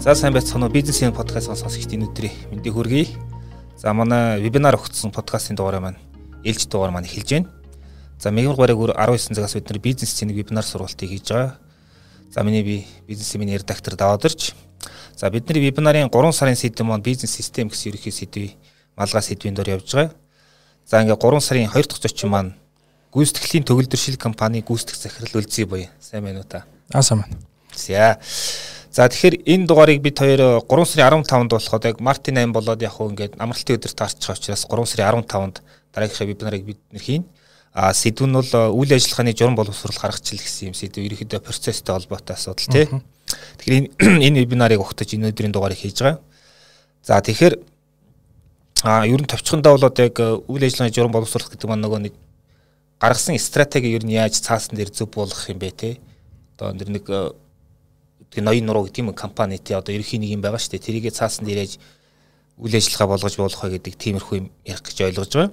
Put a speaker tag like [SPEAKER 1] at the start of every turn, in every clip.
[SPEAKER 1] За сайн байцгаана уу бизнесийн подкаст сонсогчдын өнөөдрийн мэндийг хүргэе. За манай вебинар өгсөн подкастын дугаараа маань ээлж дугаар маань эхэлж байна. За мегмар гараг 19 цагаас бид нар бизнес цэнийг вебинар сургалтыг хийж байгаа. За миний би бизнесийн миний редактор Даваадэрч. За бидний вебинарын 3 сарын сэдэв маань бизнес систем гэсэн ерөнхий сэдвийн малгай сэдвийн дор явж байгаа. За ингээ 3 сарын 2 дахь зочин маань гүйцэтгэлийн төгөлдршил компани гүйцэтгэх захирал үлзий боё. Сайн байна уу та?
[SPEAKER 2] Аа сайн байна.
[SPEAKER 1] За. За тэгэхээр энэ дугаарыг бид хоёр 3 сарын 15-нд болоход яг Мартин 8 болоод яг хөө ингээд амралтын өдөр таарчих учраас 3 сарын 15-нд дараагийнхаа вебинарыг бид нэр хийн. А сэдв нь бол үйл ажиллагааны журам боловсрол гаргачил гэсэн юм сэдв ерөөхдөө процесстэй холбоотой асуудал тий. Тэгэхээр энэ вебинарыг ухтаж энэ өдрийн дугаарыг хийж байгаа. За тэгэхээр а ер нь товчхондоо болоод яг үйл ажиллагааны журам боловсруулах гэдэг маань нөгөө нэг гаргасан стратеги ер нь яаж цаасан дээр зөв болгох юм бэ те. Одоо энэ нэг тэгээ ноён нуруу гэдэг юм компани тий одоо ерөхийн нэг юм байгаа шүү дээ. Тэрийгээ цаасан дээр яаж үйл ажиллагаа болгож болох вэ гэдэг тиймэрхүү юм ярих гэж ойлгож байгаа.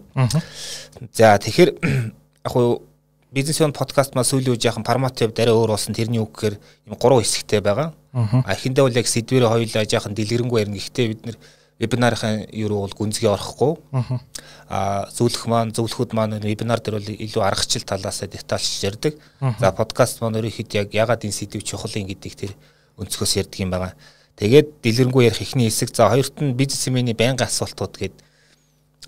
[SPEAKER 1] За тэгэхээр яг хуу бизнес он подкаст маа сүүлийн үе яхан формат яв дараа өөр болсон тэрний үг гэхээр юм гурван хэсэгтэй байгаа. А эхэндээ бол яг сэдвэрээ хоёулаа яхан дэлгэрэнгүй ярина. Гэхдээ бид нэр вебинарын юу бол гүнзгий орохгүй. Аа зөвлөх маань зөвлөхүүд маань вебинар дээр бол илүү аргачлал талаас детальч ярьдаг. За подкаст маань өөрөөхөд яг ягаад энэ сэдв чухал юм гэдгийг тэр өнцгөөс ярьдаг юм байгаа. Тэгээд дэлгэрэнгүй ярих ихний хэсэг за хоёрт нь бизнесмений байнгын асуултууд гээд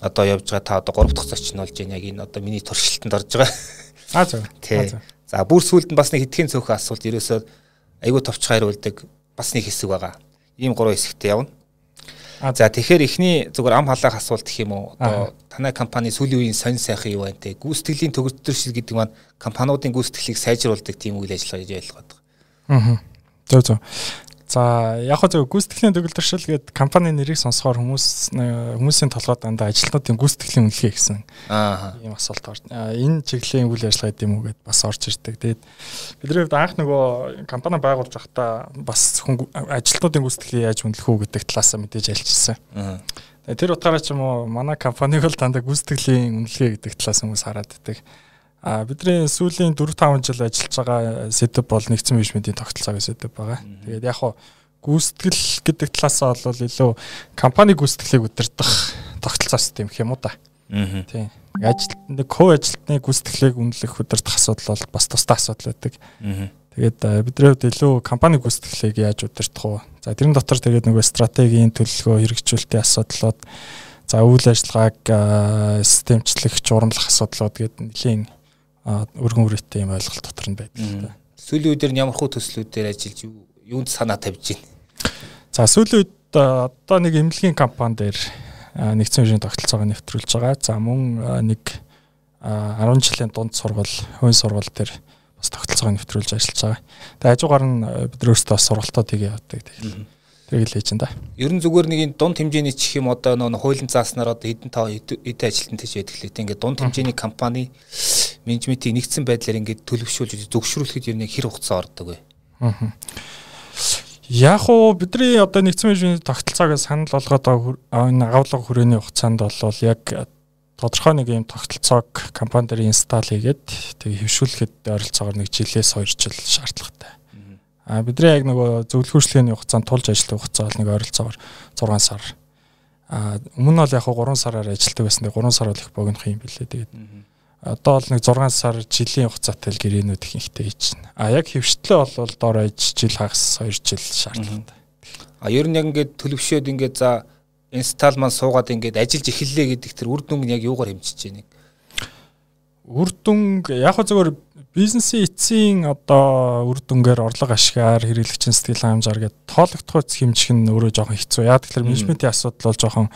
[SPEAKER 1] одоо явж байгаа та одоо гурав дахь зочин болж байна яг энэ одоо миний туршилтанд орж байгаа.
[SPEAKER 2] Аа зөв.
[SPEAKER 1] Тий. За бүр сүүлд нь бас нэг хэдхэн цөөхөн асуулт ерөөсөө айгүй товч хайруулдаг бас нэг хэсэг байгаа. Ийм гурван хэсэгтэй явна. За тэгэхээр эхний зүгээр ам халаах асуулт гэх юм уу? Одоо танай компани сүүлийн үеийн сонь сайхан юу байна те? Гүйцэтгэлийн төгөлдөр гэдэг маань компаниудын гүйцэтгэлийг сайжруулдаг тийм үйл ажиллагаа гэж ойлгоод
[SPEAKER 2] байгаа. Аа. Зөв зөв. За яг хөө зөв гүйцэтгэлийн төгөлдршил гэдэг компани нэрийг сонсохоор хүмүүс хүмүүсийн толгойд дандаа ажилтнуудын гүйцэтгэлийн үнэлгээ гэсэн ийм асуулт орж. Энэ чиглэлийн үйл ажиллагаа гэдэг юм уу гэд бас орж ирдэг. Тэгээд бидний хувьд анх нөгөө компани байгуулж байхдаа бас хүн ажилтнуудын гүйцэтгэлийг яаж үнэлэх үү гэдэг талаас мэдээж альчилсан. Тэр утгаараа ч юм уу манай компаниг л дандаа гүйцэтгэлийн үнэлгээ гэдэг талаас хүмүүс хараад байдаг. А бидний сүүлийн 4 5 жил ажиллаж байгаа сэдв бол нэгдсэн менежментийн тогтолцоогийн сэдв байгаа. Тэгээд яг хуу гүйцэтгэл гэдэг талаасаа бол илүү компани гүйцэтгэлийг удирдах тогтолцоо систем гэх юм уу да. Аа. Тийм. Ажил нэг хуу ажилтны гүйцэтгэлийг үнэлэх удирдах асуудал бол бас тусдаа асуудал байдаг. Аа. Тэгээд бидний хувьд илүү компани гүйцэтгэлийг яаж удирдах вэ? За тэрэн дотор тэгээд нөгөө стратегийн төлөвлөгөө хэрэгжүүлэлтийн асуудлууд за үйл ажиллагааг системчлэх, журамлах асуудлууд гэдэг нэлийн өргөн үрэттэй юм ойлголт дотор нь байдаг л та.
[SPEAKER 1] Сүүлийн үеэр ямар хөө төслүүдээр ажиллаж юунд санаа тавьж байна?
[SPEAKER 2] За сүүлийн үед одоо нэг эмнэлгийн компани дээр нэгдсэн үеийн тогтолцоогоо нэвтрүүлж байгаа. За мөн нэг 10 жилийн дунд сургал, хувийн сургал дээр бас тогтолцоогоо нэвтрүүлж ажиллаж байгаа. Тэгээ хажуугаар нь бид өөрсдөө сургалтууд хийгээ явдаг. Тэгэхээр Тэгэл хийж энэ да.
[SPEAKER 1] Ер нь зүгээр нэг энэ дунд хэмжээний чих юм одоо нөө хуулийн зааснаар одоо хэдэн таа эдэ ажилтнад гэж байдаг лээ. Ингээд дунд хэмжээний компани менежментийг нэгдсэн байдлаар ингээд төлөвшүүлж зөвшөөрүүлэхэд ер нь хэр хугацаа ордог вэ? Аа.
[SPEAKER 2] Яг уу бидний одоо нэгдсэн менежментийн тогтолцоогоо санал болгоод энэ агуулга хүрээний хугацаанд бол яг тодорхой нэг юм тогтолцоог компани дээр инсталл хийгээд тэгээ хөвшүүлэхэд ойролцоогоор нэг жилээс 2 жил шаардлагатай. А бидний яг нөгөө зөвлөхөрчлөгийн хугацаанд тулж ажиллах хугацаа бол нэг ойролцоогоор 6 сар. А өмнө нь бол яг 3 сараар ажилладаг байсан. 3 сар бол их богинох юм билээ. Тэгээд одоо бол нэг 6 сар жилийн хугацаатай л гэрээнүүд их ихтэй хийж байна. А яг хөвштлээ бол доор аж жил хагас 2 жил шаардлагатай.
[SPEAKER 1] А ер нь яг ингээд төлөвшөөд ингээд за инсталл маань суугаад ингээд ажиллаж эхэллээ гэдэг тэр үр дүн нь яг юугаар хэмжиж байна?
[SPEAKER 2] Үр дүн яг хөө зөвөр бизнесийн эцсийн одоо үр дүнгээр орлого ашгаар хэрэглэгчийн сэтгэл хангамжаар гээд тоологдох үс хэмжих нь өөрөө жоохон хэцүү. Яа тэгэхээр менежментийн асуудал бол жоохон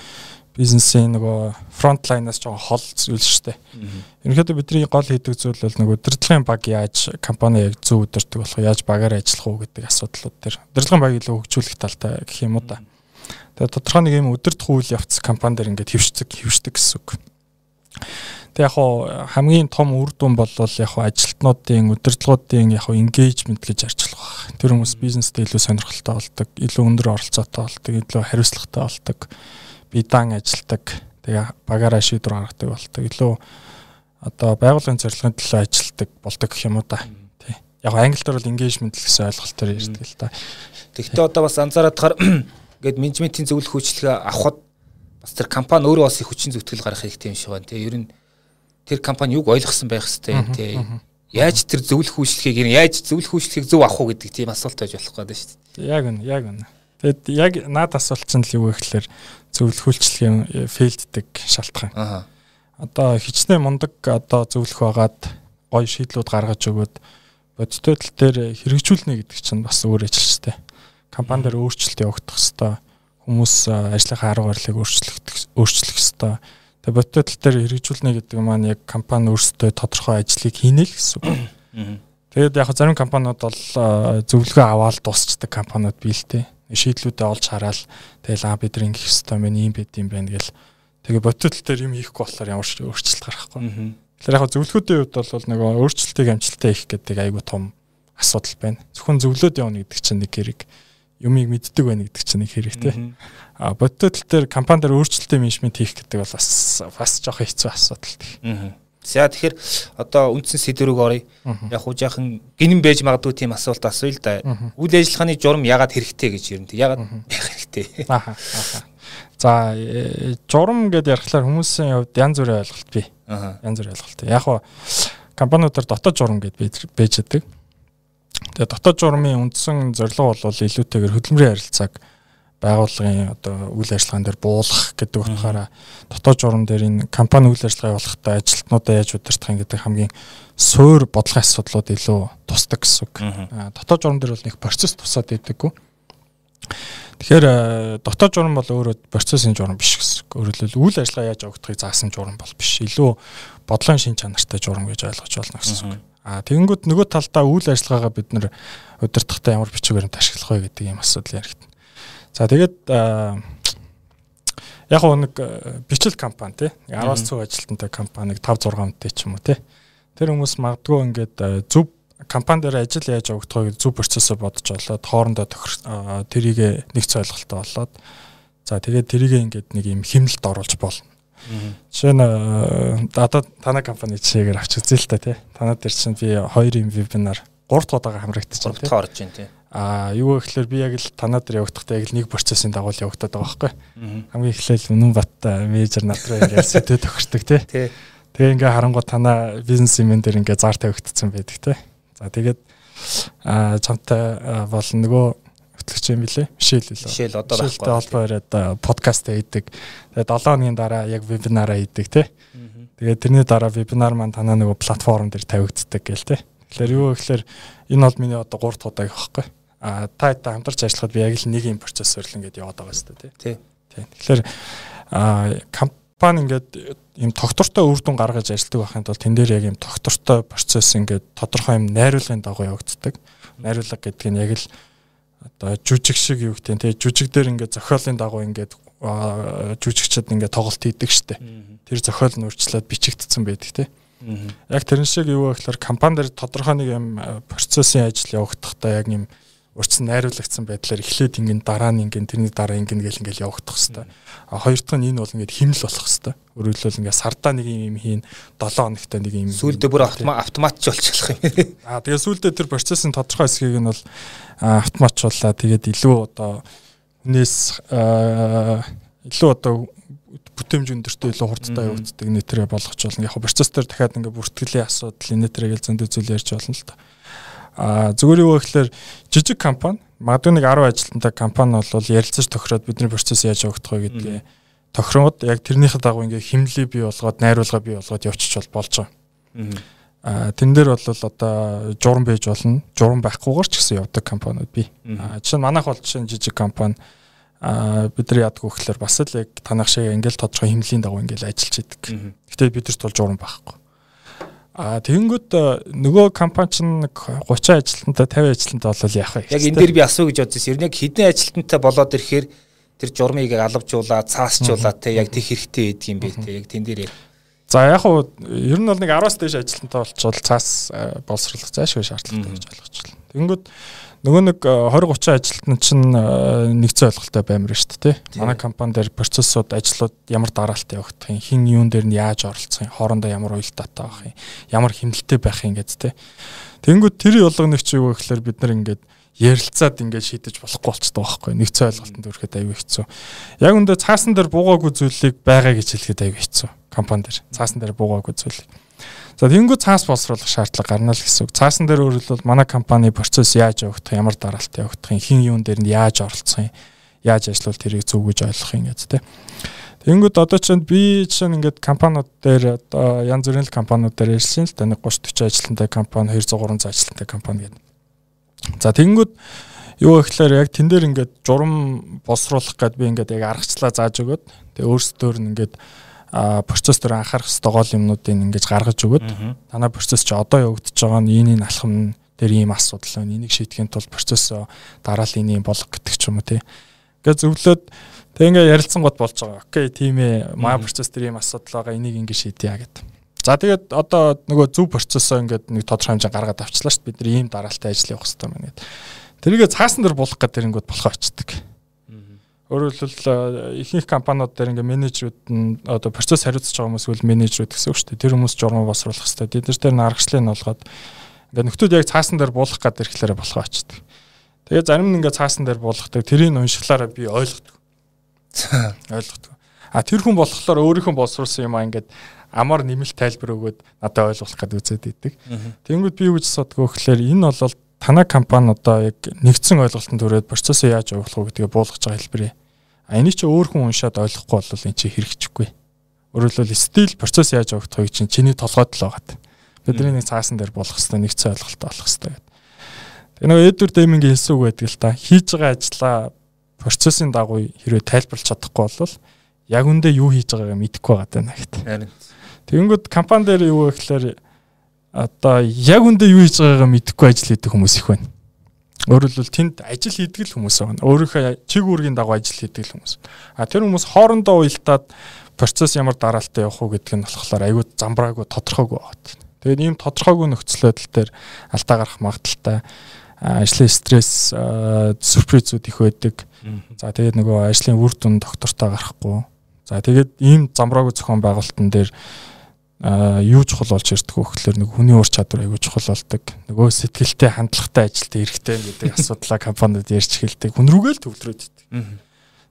[SPEAKER 2] бизнесийн нөгөө фронт лайнаас жоохон хол зүйл шүү дээ. Ерөнхийдөө бидний гол хийдэг зүйл бол нөгөө удирдлагын баг яаж компани яг зөв удирдаг болох яаж багаар ажиллах уу гэдэг асуудлууд төр. Удирдлагын баг илүү хөгжүүлэх талтай гэх юм уу та. Тэгээ тодорхой нэг юм удирдах үйл явц компани дээр ингээд хөвшдөг хөвшдөг гэсэн үг. Тэг яг хамгийн том үр дүн бол яг ажилтнуудын удирдлагуудын яг engagement гэж арчлах баг. Тэр хүмүүс бизнестэй илүү сонирхолтой болдог, илүү өндөр оролцоотой болдог, илүү хариуцлагатай болдог, биедан ажилдаг, тэгээ багаараа шийдвэр гаргадаг болдог, илүү одоо байгууллагын зорилгын төлөө ажилдаг болдог гэх юм уу та. Тий. яг англиар бол engagement гэсэн ойлголтоор ярьдаг л та.
[SPEAKER 1] Тэгэхдээ одоо бас анзаараад хаар ингээд менежментийн зөвлөх хүчлэгээ авахд бас тэр компани өөрөө бас их хүчин зүтгэл гаргах хэрэгтэй юм шиг байна. Тэгээ ер нь тэр компани юг ойлгосон байх хэрэгтэй тий. Яаж тэр зөвлөх хүчлэгийг яаж зөвлөх хүчлэгийг зөв авах уу гэдэг тийм асуулт байж болох гэдэг шүү
[SPEAKER 2] дээ. Яг үнэ, яг үнэ. Тэгэд яг наад асуулт чинь л юу вэ гэхээр зөвлөх хүчлэгийн фейлддэг шалтгаан. Аа. Одоо хичнээн мундаг одоо зөвлөх байгаад гоё шийдлүүд гаргаж өгөөд бодиттой тал дээр хэрэгжүүлнэ гэдэг чинь бас өөр ажилчтай. Компани дээр өөрчлөлт явагдах хэвээр хүмүүс ажлынхаа арга барилыг өөрчлөх өөрчлөх хэвээр. Тэгээ бодиттой тал дээр хэрэгжүүлнэ гэдэг маань яг компани өөрсдөө тодорхой ажлыг хийнэ л гэсэн үг. Тэгээд яг зарим компаниуд бол зөвлөгөө аваад дуусчдаг компаниуд бий л те. Шийдлүүдээ олж хараад тэгэл аа бид ингэх хэвээр байна, ийм байд юм байна гэл. Тэгээ бодиттой тал дээр юм хийхгүй болохоор ямар ч өөрчлөлт гарахгүй. Тэгэхээр яг зөвлөхүүдийн хувьд бол нөгөө өөрчлөлтийг амжилттай хийх гэдэг айгүй том асуудал байна. Зөвхөн зөвлөд явна гэдэг чинь нэг хэрэг юмыг мэддэг байна гэдэг чинь нэг хэрэгтэй. А бодиттой тал дээр компани дээр өөрчлөлтийн менежмент хийх гэдэг бол бас бас жоох хэцүү асуудал.
[SPEAKER 1] За тэгэхээр одоо үндсэн сэдв рүү оръё. Яг хуу жаахан гинэн байж магадгүй тийм асуулт асууя л да. Үйл ажиллагааны журам ягаад хэрэгтэй гэж ер нь ягаад байх хэрэгтэй.
[SPEAKER 2] За э, журам гэдээ ярихлаар хүмүүсийн хувьд янз бүрийн ойлголт бий. Янз бүрийн ойлголт. Яг хуу компаниудаар дотоод журам гэд байж байдаг. Тэгээ дотоод журмын үндсэн зорилго бол илүүтэйгээр хөдөлмөрийн харилцааг байгууллагын одоо үйл ажиллагаан дээр буулгах гэдэг утгаараа дотоод журам дээр энэ компани үйл ажиллагаа явуулахдаа ажилтнуудаа яаж удирдах юм гэдэг хамгийн суур бодлогын асуудлууд илүү тусдаг гэсэн үг. Дотоод журам дээр бол нэг процесс тусаад байдаггүй. Тэгэхээр дотоод журам бол өөрөө процессын журам биш гэсэн үг. Өөрөөр хэлбэл үйл ажиллагаа яаж явагдахыг заасан журам бол биш. Илүү бодлогын шин чанартай журам гэж ойлгож болно гэсэн үг. А тэгэнгүүт нөгөө талдаа үйл ажиллагаагаа бид нэр удирдахдаа ямар бичгээр нь ашиглах вэ гэдэг ийм асуудал яригдана. За тэгээд яг нэг бичил компани тий 10-аас цөөх ажилтнтай компаниг 5 6 хүнтэй ч юм уу тий тэр хүмүүс магадгүй ингээд зөв компани дээр ажил яаж явагдах вэ зөв процессыг бодож олоод хоорондоо тэрийг нэг цойлголттой болоод за тэгээд тэрийг ингээд нэг юм хэмнэлт оруулж болно. Жишээ нь одоо танай компани чигээр авч үзье л та тий. Танад дээр чинь би хоёр юм вебинар 3 дахь удаага хамрагдчихсан
[SPEAKER 1] тий. орж байна тий.
[SPEAKER 2] А юу гэхээр би яг л танаа дээр явахдаа яг л нэг процессын дагуу явагдаад байгаа байхгүй. Хамгийн эхлээл үнэн баттай менежер над руу ингээд сэтэд тохирдог тий. Тэгээ ингээ харангуй танаа бизнес юм дээр ингээ зар тавигдсан байдаг тий. За тэгээд а чамтай бол нөгөө хөтлөгч юм билэ. Мишэл
[SPEAKER 1] лээ. Мишэл одоо
[SPEAKER 2] байхгүй. Холбоо ирээд подкаст хийдэг. Тэгээд 7 хоногийн дараа яг вебинараа хийдэг тий. Тэгээд тэрний дараа вебинар маань танаа нөгөө платформ дээр тавигддаг гээл тий. Тэгэхээр юу гэхээр энэ бол миний одоо 3 дахь удаа байхгүй а та та хамтарч ажиллахад би яг л нэг юм процессор л ингээд яваад байгаа шүү дээ тий. Тий. Тэгэхээр а компани ингээд юм тогтвортой үр дүн гаргаж ажилладаг байхын тулд тэн дээр яг юм тогтвортой процесс ингээд тодорхой юм найруулгын дагуу явагддаг. Найруулга гэдэг нь яг л одоо жүжиг шиг юу гэдэг тий жүжиг дээр ингээд зохиолын дагуу ингээд жүжигчд ингээд тоглолт хийдэг штэ. Тэр зохиол нь өөрчлөөд бичигдсэн байдаг тий. Яг тэрэн шиг юу вэ гэхээр компани дээр тодорхой нэг юм процессын ажил явагдахдаа яг юм урьдчилан найруулагдсан байдлаар эхлээд ингэн дараа нь ингэн тэрний дараа ингэн гэл ингээл явагдах хэвээр. А хоёр дахь нь энэ бол ингээд химэл болох хэвээр. Өөрөлдөл ингээд сардаа нэг юм хийн 7 хоногтой нэг юм.
[SPEAKER 1] Сүүлдээ бүр автоматч болчихлох юм.
[SPEAKER 2] А тэгээ сүүлдээ тэр процессын тодорхой хэсгийг нь бол автоматчлуулаа. Тэгээд илүү одоо хүнээс илүү одоо бүтээмж өндөртөө илүү хурдтай явагддаг нэтрээ болгоч болно. Яг процесс дээр дахиад ингээд бүртгэлийн асуудал нэтрээ гэл зөндөө зүйл ярьж болно л та. А зүгээр юу гэхээр жижиг компани магадгүй нэг 10 ажилтнтай компани бол ярилцаж тохироод бидний процесс яаж явагдах вэ гэдгээ тохироод яг тэрнийхээ дагуу ингээ химлээ бий болгоод найруулга бий болгоод явчих бол болж байгаа. А тэн дээр бол одоо журам байж болно. Журам байхгүйгээр ч гэсэн явдаг компаниуд бий. А жишээ нь манайх бол жишээ нь жижиг компани а бид нар яадаг вэ гэхээр бас л яг танах шиг ингээл тодорхой химлийн дагуу ингээл ажиллаж идэг. Гэтэ бидэрт бол журам байхгүй. А тэгэнгүүт э, нөгөө компани чинь 30 ажилтнтай 50 ажилтнтай болол яах вэ?
[SPEAKER 1] Яг энэ дээр би асуу гэж бодсон. Ер нь яг хэдэн ажилтнтай болоод ирэхээр тэр журмыг алавжуулаад цаасчуулаад те яг тэг хэрэгтэй байдаг юм бэ те яг тэн дээр
[SPEAKER 2] За яг уу ер нь бол нэг 10-аас дээш ажилтнтай болчихвол цаас э, боловсруулах зайлшгүй шаардлагатай гэж ойлгож байна. Тэгэнгүүт нөгөө нэг 20 30 ажилтнууд чинь нэгцэн ойлголттой баймар шүү дээ тий. Манай компани дээр процессууд ажлууд ямар дараалттай явагдах юм, хин юун дээр нь яаж оролцох юм, хоорондоо ямар уялдаатай байх юм, ямар хэмнэлттэй байх юм гэдэг тий. Тэгэнгүүт тэр болгоныг чи юу гэхээр бид нар ингээд ярилцаад ингээд шийдэж болохгүй болчтой байхгүй нэгцэн ойлголтод хүрэхэд аюу хэцүү. Яг үндэ цаасан дээр буугаагүй зүйлийг байгаа гэж хэлэхэд аюу хэцүү. Компани дээр цаасан дээр буугаагүй зүйлийг. За тэнгүү цаас боловсруулах шаардлага гарна л гэсэн үг. Цаасан дээр өөрөлдвөл манай компани процесс яаж явагдах, ямар дараалттай явагдах хин юун дээр нь яаж оролцох юм, яаж ажиллавал тэрийг зөв гэж ойлгох юм гэж тэ. Тэнгүүд одоо ч би чинь ингээд компаниуд дээр одоо янз бүрийн компаниуд дээр ажилласан л да нэг 30 40 ажилтнтай компани 200 300 ажилтнтай компани гэдэг. За тэгэнгүүт юу гэхээр яг тэн дээр ингээд журам босруулах гэд би ингээд яг аргачлаа зааж өгöd. Тэгээ өөрсдөр нь ингээд процесс дээр анхаарах ёстой гол юмнуудыг ингэж гаргаж өгöd. Танай процесс чи одоо явагдаж байгаа нь энэ энэ алхам дээр ийм асуудал байна. Энийг шийдэхин тулд процесс дараалал энэ болго гэдэг ч юм уу тий. Ингээд зөвлөд тэг ингээ ярилцсан гот болж байгаа. Окей тийм ээ. Маа процесс дээр ийм асуудал байгаа. Энийг ингэ шийдъя гэдэг. За тэгээд одоо нөгөө зөв процессоо ингээд нэг тодорхой хэмжээ гаргаад авчлаа шүү дээ. Бид нар ийм дараалтай ажил явах хэрэгтэй байна гэдэг. Тэрийгэ цаасан дээр булах гэдэг ирэнгүүт болохоо очдөг. Өөрөөр хэлбэл ихэнх компаниуд дээр ингээ менежерүүд нь одоо процесс хариуцж байгаа хүмүүс үл менежерүүд гэсэн үг шүү дээ. Тэр хүмүүс журмаа босруулах хэрэгтэй. Бид нар тэр наргачлыг нь болгоод ингээ нөхдүүд яг цаасан дээр буулах гэдэг ирэхлээрээ болохоо очдөг. Тэгээ зарим нь ингээ цаасан дээр буулгадаг. Тэрийг уншихлаараа би ойлгодог. ойлгодог. А тэр хүн болохоор өөрийнхөө боловсруулсан юм аа ингээд амар нэмэлт тайлбар өгөөд надад ойлгуулах гэдэг үзээд идэг. Тэнгүүд би юу гэж бодгоо гэхээр энэ бол танай компани одоо яг нэгдсэн ойлголтод төрөөд процессыг яаж явуулах вэ гэдгээ буулгаж байгаа хэлбэрээ. А энийг чи өөр хүн уншаад ойлгохгүй бол эн чи хэрэгжихгүй. Өөрөөр хэлбэл стил процесс яаж явагдахыг чинь чиний толгойд л байгаа. Бидний нэг цаасан дээр болох хэвээр нэгдсэн ойлголт олох хэвээр. Тэгээ нөгөө Эдвар Демингийн хэлсэн үг байдаг л та хийж байгаа ажлаа процессын дагуу хэрвээ тайлбарлаж чадахгүй бол яг үндэ юу хийж байгаагаа мэдэхгүй байгаа даа гэхтээ. Тэгэнгүүт компани дээр юу вэ гэхээр одоо яг үндэ юу хийж байгаагаа мэдэхгүй ажил хийдэг хүмүүс их байна. Өөрөөр хэлбэл тэнд ажил хийдэг л хүмүүс байна. Өөрийнхөө чиг үүргийн дагуу ажил хийдэг л хүмүүс. А тэр хүмүүс хоорондоо уялдаад процесс ямар дараалттай явах уу гэдг нь болохоор аюу замбраагүй тодорхойгүй байна. Тэгээд ийм тодорхойгүй нөхцөл байдал дээр алдаа гарах магадaltaй ажлын стресс сюрпризүүд их байдаг. За тэгээд нөгөө ажлын үр дүн доктортой гарахгүй. За тэгээд ийм замбраагүй зохион байгуулалтан дээр юу чухал болж ирдэг вэ гэхээр нэг хүний ур чадвар аягүй чухал болдог. Нөгөө сэтгэлтэй хандлагатай ажилтаа эрэхтэй гэдэг асуудлаа компаниуд ярьж эхэлдэг. Хүн рүүгээ л төвлөрөөд идэг.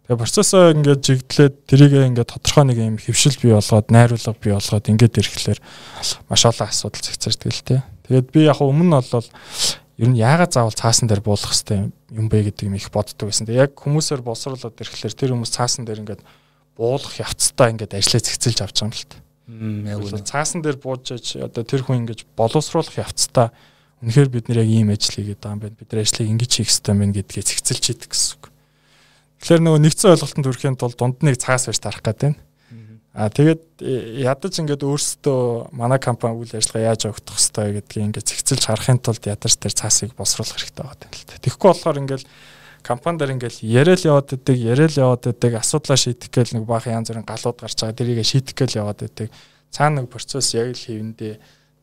[SPEAKER 2] Тэгээ процессоо ингээд жигдлээд тэрийг ингээд тодорхой нэг юм хөвшил бий болгоод найруулга бий болгоод ингээд ирэхлээр маш олон асуудал зэгцэрдэг л тээ. Тэгээд би яг өмнө нь бол ер нь яагаад заавал цаасан дээр буулгах хэвтэй юм бэ гэдэг юм их боддог байсан. Тэгээ яг хүмүүсээр боловсруулаад ирэхлээр тэр хүмүүс цаасан дээр ингээд буулгах явцдаа ингээд ажлаа зэгцэлж авч байгаа юм л тээ яг үнэ. Цаасан дээр бууж аж одоо тэр хүн ингэж боловсруулах явцдаа үнэхээр бид нэр яг ийм ажил хийгээд байгаа юм байна. Бид ажлыг ингэж хийх хэрэгтэй байна гэдгээ зэгцэлж идэг гэсэн үг. Тэгэхээр нөгөө нэгцэн ойлголтод хүрэхэд тулд дунд нэг цаас байж тарах гэдэг байна. Аа тэгээд э, ядаж ингээд өөрсдөө манай компани үйл ажиллагаа яаж явагдах хэвээр гэдгийг ингээд зэгцэлж харахын тулд ядаж тэр цаасыг босруулах хэрэгтэй байгаа юм л та. Тэгэхгүй болохоор ингээд компани дээр ингээл яриад яваад байдаг, яриад яваад байдаг, асуудлаа шийдэх гээл нэг баах янз бүрийн галууд гарч байгаа. Тэрийг шийдэх гээл яваад байдаг. Цаана нэг процесс яг л хийвэндээ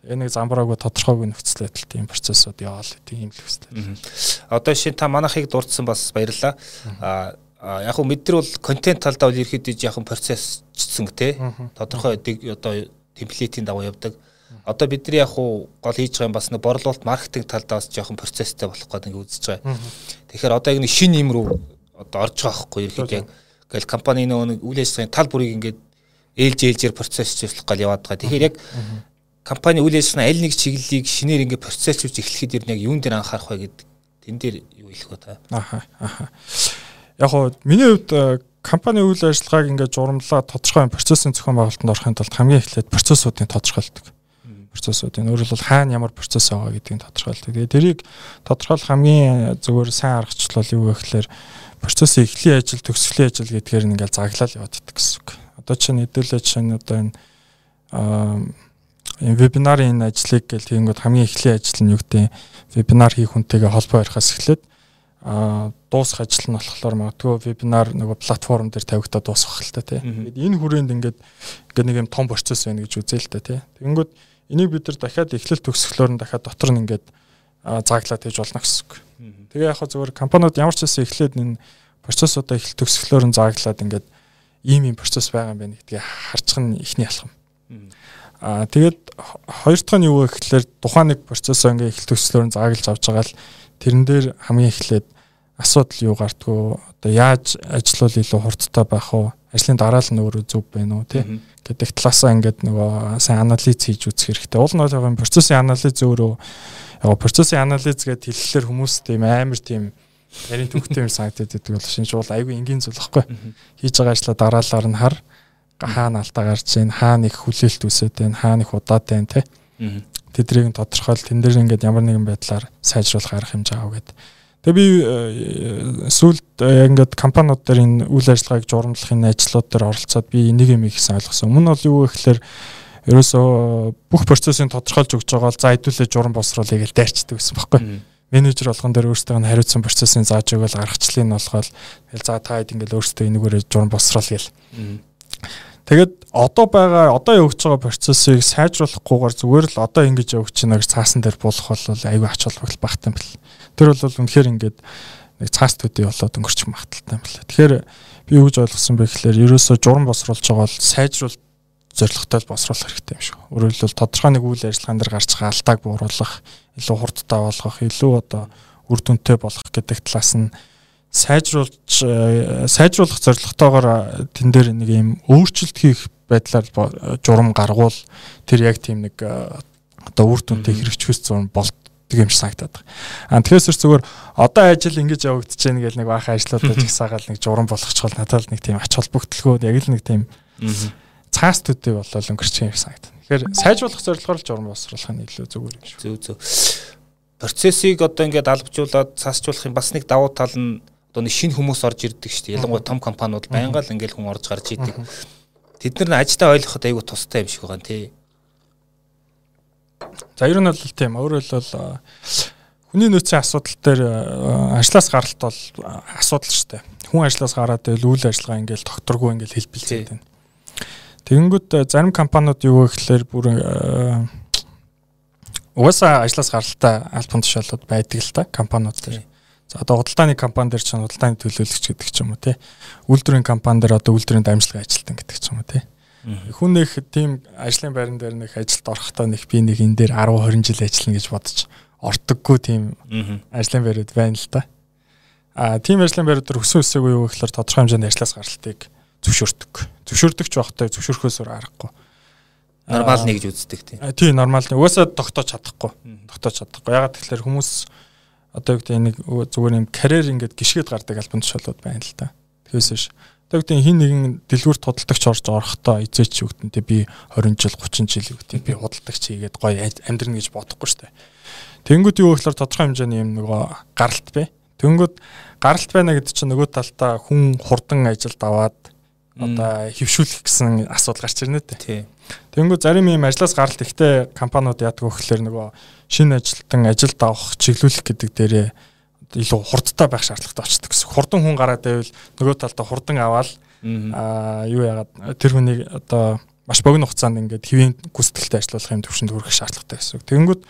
[SPEAKER 2] энэ нэг замбраагүй тодорхойгүй нөхцөл байдал тийм процессууд яваал гэдэг юм л хэвчээ.
[SPEAKER 1] Одоо шин та манайхыг дурдсан бас баярлалаа. Аа яг хөө мэд нар бол контент талдаа бол ерөөдөө яг процессчсэн тий. Тодорхой одоо темплейтийн дагуу явдаг. Одоо бидний яг хуу гол хийж байгаа юм бас нэг борлуулалт маркетинг талдаа бас жоохон процесстэй болох гэдэг ингэ үзэж байгаа. Тэгэхээр одоо яг нэг шин юм руу одоо орж байгаа хгүй ерөөд яг ингээл компани нэг үйл ажиллагааны тал бүрийг ингээд ээлж ээлжээр процессчлуулах гал яваад байгаа. Тэгэхээр яг компани үйл ажиллагааны аль нэг чиглэлийг шинээр ингээд процессчилж эхлэхэд ер нь яг юун дээр анхаарах вэ гэдэг тэн дээр юу хэлэх вэ та?
[SPEAKER 2] Аха аха. Яг хоо миний хувьд э, компани үйл ажиллагааг ингээд журамлаа тодорхой процессын зохион байгуулалтанд орохын тулд хамгийн эхлээд процессуудыг тодорхойлдог процессууд энэ өөрөлдөл хаана ямар процесс байгаа гэдгийг тодорхойлдог. Тэгээ тэрийг тодорхойлох хамгийн зөвөр сайн аргачлал юу вэ гэхээр процессын эхлэлийн ажил, төгсгөлийн ажил гэдгээр ингээл заглал яваад идэх гэсэн үг. Одоо чинь хэдүүлээ чинь одоо энэ энэ вебинарын энэ ажлыг гэл тэгэнгүүт хамгийн эхлэлийн ажил нь юу гэдэг вебинар хийх хүнтэйгээ холбоо ярихаас эхлээд а дуусах ажил нь болохоор магадгүй вебинар нөгөө платформ дээр тавигдаад дуусах та тийм. Энэ хүрээнд ингээд ингээд нэг юм том процесс байна гэж үзээ л та тийм. Тэгэнгүүт Энийг бид нар дахиад эхлэл төгсгөлөөр нь дахиад дотор нь ингээд зааглаад хийж болно гэсэн үг. Тэгээ яг зөвөр компаниуд ямар ч хэсэг эхлээд энэ процессуудаа эхлэл төгсгөлөөр нь зааглаад ингээд ийм ийм процесс байгаа юм байна гэдгийг харчих нь ихний алхам. Аа тэгээд хоёр дахь нь юу вэ гэхээр тухайн нэг процессоо ингээд эхлэл төгсгөлөөр нь зааглаж авч байгаа л тэрэн дээр хамгийн эхлээд асуудал юу гардггүй одоо яаж ажиллавал илүү хурдтай байх вэ? ажлын дараа л нөр зөв байна уу тий. Гэдэг талаасаа ингээд нөгөө сайн анализ хийж үзэх хэрэгтэй. Уул нь бол яг процессын анализ зөөрөө яг процессын анализ гэд хэллэлээр хүмүүс тийм амар тийм нарийн төвхтэй юм санагдаад байдаг бол шинж бол айгүй энгийн зүйл баггүй. Хийж байгаа ажлаа дараалаар нь хар хаана алдаа гарч ийн хаана их хүлээлт үсээд байна хаана их удаад байна те тэдрийг тодорхойл тэн дээр ингээд ямар нэгэн байдлаар сайжруулах арга хэмжээ авах гэдэг Тэгээ би э, сүүлд э, ингээд компаниуд дээр энэ үйл ажиллагааг журамлахын ажлууд дээр оролцоод би нэг юм ихсэн ойлгосон. Өмнө нь бол юу гэхээр ерөөсөө бүх процессыг тодорхойлж өгч байгаа бол за хэдүүлээ журам босруулъя гэж дайрчдаг гэсэн байхгүй. Менежер болгон дээр өөрсдөө нь хариуцсан процессын зааж өгөөл гаргачлалыг нь болгоод тэгэл за та хэд ингээл өөрсдөө энэгээрээ журам босруул гээл. Тэгээд одоо байгаа одоо явагдаж байгаа процессыг сайжруулахгүйгээр зүгээр л одоо ингэж явагдаж байна гэж цаасан дээр буулах бол айгүй ач холбогдол багтаа юм бэл. Тэр бол үнэхээр ингээд нэг цаас төдий болоод өнгөрчих магадaltaй байна. Тэгэхээр би юу гэж ойлгосон бэ гэхээр ерөөсөө журам босруулж байгаа бол сайжруулалт зорилготой босруулах хэрэгтэй юм шиг. Өөрөөр хэлбэл тодорхой нэг үйл ажиллагаан дээр гарч байгаа алдааг бууруулах, илүү хурдтай болгох, илүү одоо үр дүнтэй болгох гэдэг талаас нь сайжруулж сайжруулах зорилготойгоор тэн дээр нэг юм өөрчлөлт хийх байдлаар журам гаргуул тэр яг тийм нэг одоо үр дүнтэй хэрэгжихүйс зурм болт юм шиг санагдаад байна. А тэгэхээр зүгээр одоо ажил ингэж явагдаж байна гэл нэг баахан ажлуудаа жигсаагаал нэг журам болгочихвол надад нэг тийм ач холбогдолгүй яг л нэг тийм цаас төдий болол өнгөрч юм санагдана. Тэгэхээр сайжруулах зорилгоор л журам боловсруулах нь илүү зүгээр юм шүү.
[SPEAKER 1] Зөв зөв. Процессыг одоо ингээд албажуулаад цаасжуулах юм бас нэг давуу тал нь одоо нэг шинэ хүмүүс орж ирдэг шүү дээ. Ялангуяа том компаниуд байнга л ингээд хүн орж гарч идэг. Тэд нар ажлаа ойлгоход айгүй тустай юм шиг байгаа нэ.
[SPEAKER 2] За ер нь бол тийм. Өөрөөр хэлбэл хүний нөөцийн асуудал дээр ажлаас гаралт бол асуудал шүү дээ. Хүн ажлаас гараад үйл ажиллагаа ингээд докторгүй ингээд хэлбэлцээд байна. Тэгэнгүүт зарим компаниуд юу вэ гэхээр бүр угаасаа ажлаас гаралтай альбом тушаалууд байдаг л та компаниуд дээр. За одоо худалдааны компани дээр ч худалдааны төлөөлөгч гэдэг ч юм уу тий. Үйлдвэрийн компани дээр одоо үйлдвэрийн дамжлага ажилтан гэдэг ч юм уу тий. Хүн нэг тийм ажлын байран дээр нэг ажилд орохдоо нэг би нэг энэ дээр 10 20 жил ажиллана гэж бодож ортоггүй тийм ажлын байрууд байна л да. А тийм ажлын байрууд дээр өсөн өсөөгүй юу гэхээр тодорхой хэмжээний ажлаас гаралтыг зөвшөөрдөг. Зөвшөөрдөг ч багтай зөвшөөрөхөөс аргагүй.
[SPEAKER 1] Нормал нэг гэж үздэг
[SPEAKER 2] тийм. Тийм нормал. Угаасаа тогтоож чадахгүй. Тогтоож чадахгүй. Ягаад тэгэхээр хүмүүс одоо юу гэдэг нэг зүгээр юм карьер ингээд гიშгэд гардаг альбан тушаалууд байна л да. Тэгээс биш. Одоо гэдэг хин нэгэн дэлгүүрт худалдагч орж орохдоо эзээч үгтэнтэй би 20 жил 30 жил үгтэн би худалдагч хийгээд гоё амьдрна гэж бодохгүй дээ. Тэнгүүд юу гэхээр тодорхой хэмжээний юм нөгөө гаралт бай. Тэнгүүд гаралт байна гэдэг чинь нөгөө талдаа хүн хурдан ажилд аваад одоо хөвшүүлэх гэсэн асуудал гарч ирнэ дээ. Тэнгүү зарим юм ажлаас гаралт ихтэй компаниуд яадаг гэхээр нөгөө шинэ ажилтан ажилд авах чиглүүлэх гэдэг дээрээ илүү хурдтай байх шаардлагатай очдог гэсэн. Хурдан хүн гараад байвал нөгөө талдаа хурдан аваад аа юу яагаад тэр хүнийг одоо маш богино хугацаанд ингээд хэвийн гүйцэтгэлтэй ажиллах юм төвшөнд хүрэх шаардлагатай гэсэн. Тэнгүүд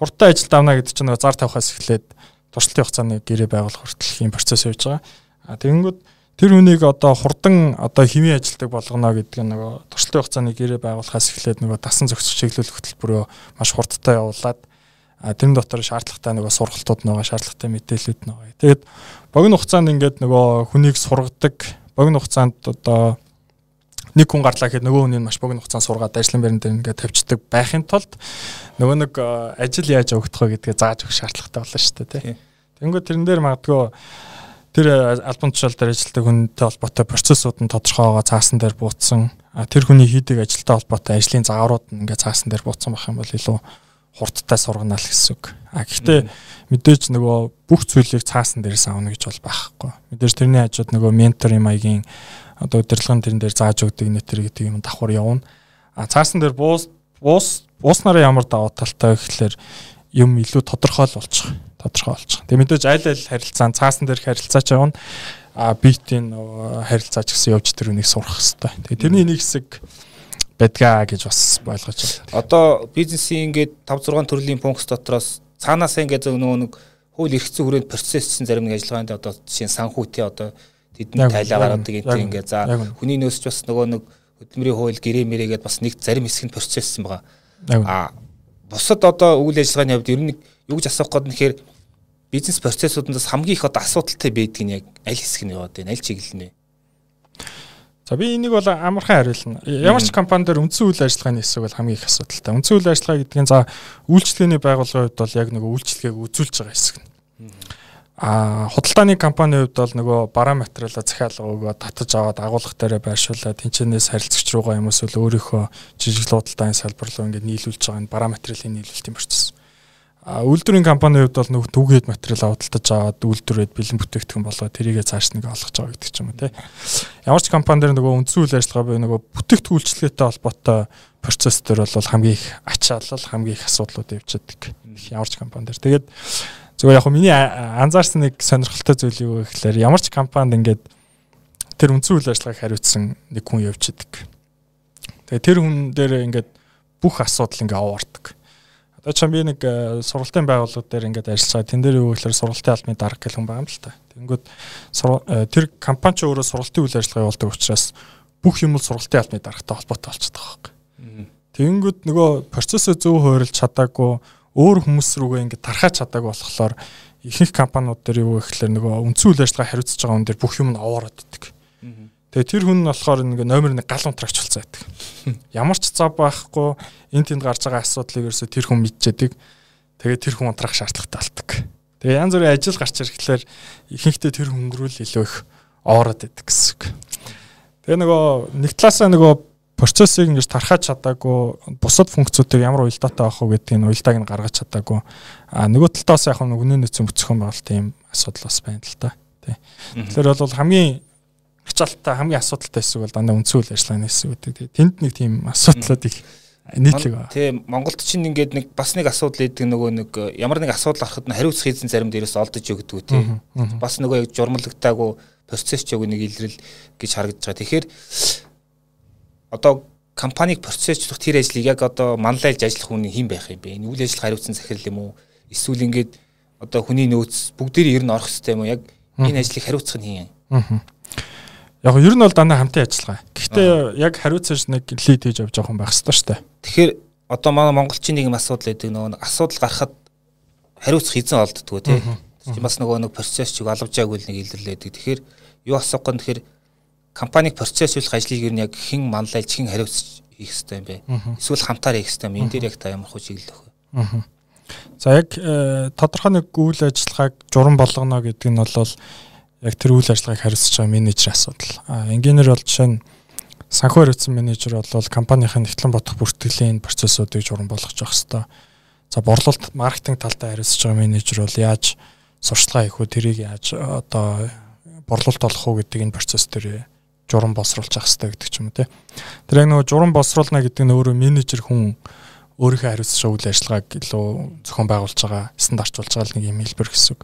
[SPEAKER 2] хурдтай ажилд авна гэдэг чинь зар тавхаас эхлээд туршилтын хугацааны гэрээ байгуулах хүртэл ийм процесс явж байгаа. А тэгэнгүүт тэр хүнийг одоо хурдан одоо хэвийн ажилтдаг болгоно гэдэг нь нөгөө туршилтын хугацааны гэрээ байгуулахаас эхлээд нөгөө дасан зохицох чиглүүлэх хөтөлбөрөө маш хурдтай явуулаад тэрэн дотор шаардлагатай нөгөө сургалтууд байгаа шаардлагатай мэдээлэлүүд байгаа. Тэгээд богино хугацаанд ингээд нөгөө хүнийг сургадаг богино хугацаанд одоо нэг хүн гарлаа гэхэд нөгөө хүний маш богино хугацаанд сургаад ажлын байран дээр ингээд тавьчихдаг байхын тулд нөгөө нэг ажил яаж өгөх вэ гэдгээ зааж өгөх шаардлагатай болно шүү дээ тий. Тэнгүү тэрэн дээр магадгүй тэр э, альбом тушаал дээр ажилладаг хүнтэй холбоотой процессууд нь тодорхой байгаа цаасан дээр буутсан. Тэр хүний хийдэг ажилтай холбоотой ажлын загварууд нь ингээд цаасан дээр буутсан байх юм бол илүү хурдтай сургана л гэсэн үг. А гэхдээ мэдээж нөгөө бүх зүйлийг цаасан дээрээс авна гэж бол байхгүй. Мэдээж тэрний хажууд нөгөө ментор юм аягийн одоо удирдлагын тэрэн дээр зааж өгдөг нэтер гэдэг юм давхар явна. А цаасан дээр буус буус бууснараа ямар даваа талтай вэ гэхэлэр юм илүү тодорхой л болчих тодорхой болчих. Тэгээ мэдээж аль аль харилцаан цаасан дээр харилцаач явна. А битийн харилцаач гэсэн явж тэр үнийг сурах хэрэгтэй. Тэгээ тэрний нэг хэсэг байдгаа гэж бас ойлгож байна.
[SPEAKER 1] Одоо бизнесийн ингээд 5 6 төрлийн функц дотроос цаанаас ингээд нөгөө нэг хууль эрх зүйн хүрээнд процесссэн зарим нэг ажиллагаанд одоо жишээ санхүүтийн одоо тэдний тайлаа гаргадаг гэдэг ингээд за хүний нөөсч бас нөгөө нэг хөдөлмөрийн хууль гэрээ мэрээгээд бас нэг зарим хэсэг нь процесссэн байгаа. А бусад одоо үйл ажиллагааны хувьд ер нь юу гэж асуух гээд нэхэр бизнес процессуудаас хамгийн их одоо асуудалтай байдаг нь яг аль хэсэг нь яваад байна аль чиглэл нь вэ?
[SPEAKER 2] За би энийг бол амархан хариулна. Ямар ч компани дээр үндсэн үйл ажиллагааны хэсэг бол хамгийн их асуудалтай. Үндсэн үйл ажиллагаа гэдэг нь за үйлчлэгээний байгууллагын хувьд бол яг нэг үйлчлэгээг үзүүлж байгаа хэсэг нь. А худалдааны компанийн хувьд бол нөгөө бараа материалаа захиалга өгөө татаж аваад агуулга дээрээ байршуулаад тэнцэнээс харилцагч руугаа юм эсвэл өөрийнхөө жижиг худалдааны салбар руу ингээд нийлүүлж байгаа энэ бараа материалын нийлүүлэлтийн процесс. Үйлдвэрийн компанийн хувьд бол нөгөө түгээд материал авалтаж аваад үйлдвэрээд бэлэн бүтээгдэхүүн болгоод тэрийгээ цааш нэг олгож байгаа гэдэг ч юм уу тий. Ямар ч компани дээр нөгөө үндсэн үйл ажиллагаа буюу нөгөө бүтээгдэхүүн үйлчлэгээтэй холбоотой процесс дээр бол хамгийн их ачаалал хамгийн их асуудлууд явчихдаг. Ямар ч компани дээр. Тэгээд зүгээр яг миний анзаарсан нэг сонирхолтой зүйл юу гэхээр ямар ч компанид ингээд тэр үндсэн үйл ажиллагааг хариуцсан нэг хүн явчихдаг. Тэгээд тэр хүн дээр ингээд бүх асуудал ингээд аваардаг Одоо ч би нэг э, сургалтын байгууллага дээр ингээд ажиллаж байгаа. Тэн дээр юу гэхээр сургалтын албаны дарга гэх хүн байгаа юм л та. Тэнгүүд э, тэр компани ч өөрөө сургалтын үйл ажиллагаа явуулдаг учраас бүх юм л сургалтын албаны даргатай холбоотой болчиход байгаа юм. Тэнгүүд нөгөө процессыг зөв хойролж чадаагүй өөр хүмүүс рүүгээ ингээд тархаж чадаагүй болохоор ихэнх компаниуд дээр юу гэхээр нөгөө үндсэн үйл ажиллагаа хариуцж байгаа хүн дээр бүх юм нь овоороод идэг. Тэгээ тэр хүн нь болохоор нэг номер нэг гал унтрагч болцоо байдаг. Ямар ч зав байхгүй энэ тэнд гарч байгаа асуудлыг ерөөсө тэр хүн мэдчихэдэг. Тэгээ тэр хүн унтрах шаардлагатай болдог. Тэгээ янз бүрийн ажил гарч ирэхлээр ихэнхдээ тэр хөнгөрүүл илүү их оороод байдаг гэсэн үг. Тэгээ нөгөө нэг талаасаа нөгөө процессыг ингэж тархаж чадаагүй бусад функцүүдийг ямар уялдаатай авах вэ гэдгийг уялдааг нь гаргаж чадаагүй. А нөгөө талтаас яг нэг үнэн нөөцийн бүцгхэн байгуулт юм асуудал бас байна л. Тий. Тэгэхээр бол хамгийн ачаалттай хамгийн асуудалтай хэсэг бол дандаа үндсэн үйл ажиллагааны хэсэг гэдэг. Тэнд нэг тийм асуудлууд их нийтлэг байна.
[SPEAKER 1] Тийм Монголд чинь ингээд нэг бас нэг асуудал идэг нөгөө нэг ямар нэг асуудал гарахад нь хариуцах эзэн зарим дээрээс олдож өгдөг тийм. Бас нөгөө яг журмлагдаагүй процесс ч яг нэг илрэл гэж харагдаж байгаа. Тэгэхээр одоо компаниг процессчлах тэр ажлыг яг одоо манлайлж ажиллах хүн хэн байх юм бэ? Энэ үйл ажиллагаа хариуцсан захирал юм уу? Эсвэл ингээд одоо хүний нөөц бүгдээр ер нь орох хэрэгтэй юм уу? Яг энэ ажлыг хариуцах нь хэн юм?
[SPEAKER 2] Яг ер нь бол дандаа хамтын ажиллагаа. Гэхдээ яг хариуцаж нэг лид хийж явж байгаа хүн байх хэрэгтэй шүү дээ.
[SPEAKER 1] Тэгэхээр одоо манай монголчийн нэг юм асуудал гэдэг нөгөө асуудал гарахад хариуцах эзэн олддгоо тий. Тийм бас нөгөө нэг процесс чиг алавжаагүй нэг илэрлээдэг. Тэгэхээр юу асуух гэн тэгэхээр компаниг процессуулах ажлыг ер нь яг хэн манлайлж хэн хариуцж хийх хэрэгтэй юм бэ? Эсвэл хамтаар хийх хэрэгтэй юм. Энэ дээр яг та ямар хөө чиглэл
[SPEAKER 2] өгөх вэ? За яг э, тодорхой нэг үйл ажиллагааг журам болгоно гэдэг нь бол яг тэр үйл ажиллагааг хариуцж байгаа менежер асуудал. А инженер бол жишээ нь санхүү хариуцсан менежер бол компанийн нэгтлэн бодох бүртгэлийн процессуудыг журам болгож явах хэрэгтэй. За борлуулалт маркетинг талдаа хариуцж байгаа менежер бол яаж сурчлага хийх вэ? Тэрийг яаж одоо борлуулалт олох уу гэдэг энэ процесс дээр журам боловсруулж явах хэрэгтэй гэдэг ч юм уу те. Тэр яг нөгөө журам боловсруулна гэдэг нь өөрөө менежер хүн өөрийнхөө хариуцж байгаа үйл ажиллагааг илүү зохион байгуулж байгаа, стандартжуулж байгаа нэг юм хэлбэр гэсэн үг.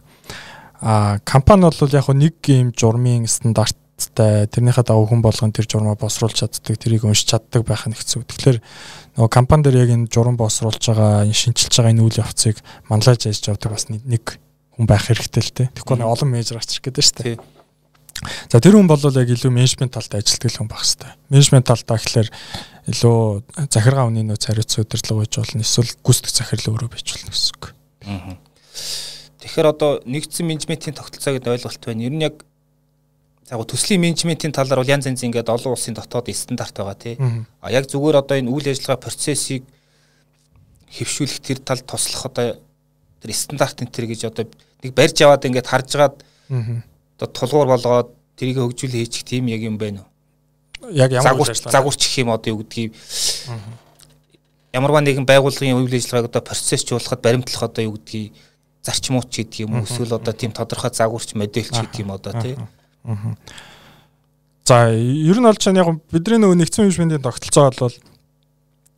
[SPEAKER 2] А компани бол яг нэг ийм журмын стандарттай тэрнийхээ дагуу хүн болгон тэр журмаа босруулж чаддаг, тэрийг уншиж чаддаг байх нь хэцүү. Тэгэхээр нөгөө компани дээр яг энэ журам босруулж байгаа, энэ шинжилж байгаа энэ үйл явцыг манлайлж ажиллаж явдаг бас нэг хүн байх хэрэгтэй л дээ. Тэгэхгүй нэг олон менежер ачих гэдэг шүү дээ. За тэр хүн бол яг илүү менежмент талд ажилтдаг хүн байх хэрэгтэй. Менежмент талдаа гэхэлэр илүү захиргаа үнийн нөөц хариуц удирдлага байж болно. Эсвэл гүйцэтгэх захирал өөрөө байж болно гэсэн үг. Аа.
[SPEAKER 1] Тэгэхээр одоо нэгдсэн менежментийн тогтолцоо гэдэг ойлголт байна. Ер нь яг яг төслийн менежментийн талаар бол янз янз ингээд олон улсын дотоод стандарт байгаа тий. А яг зүгээр одоо энэ үйл ажиллагаа процессыг хэвшүүлэх тэр талд туслах одоо тэр стандарт энэ төр гэж одоо нэг барьж аваад ингээд харж агаад одоо тулгуур болгоод тэрийг хөгжүүл хийчих тийм яг юм байна уу? Яг ямар үйл ажиллагаа загварч гэх юм одоо юу гэдгийг ямарваа нэгэн байгууллагын үйл ажиллагааг одоо процессжуулахад баримтлах одоо юу гэдгийг зарчмууд ч гэдэг юм уу эсвэл одоо тийм тодорхой загварч модельч гэдэг юм одоо тий.
[SPEAKER 2] За ер нь олж яг бидний нөгөө нэгдсэн менежментийн тогтолцоо бол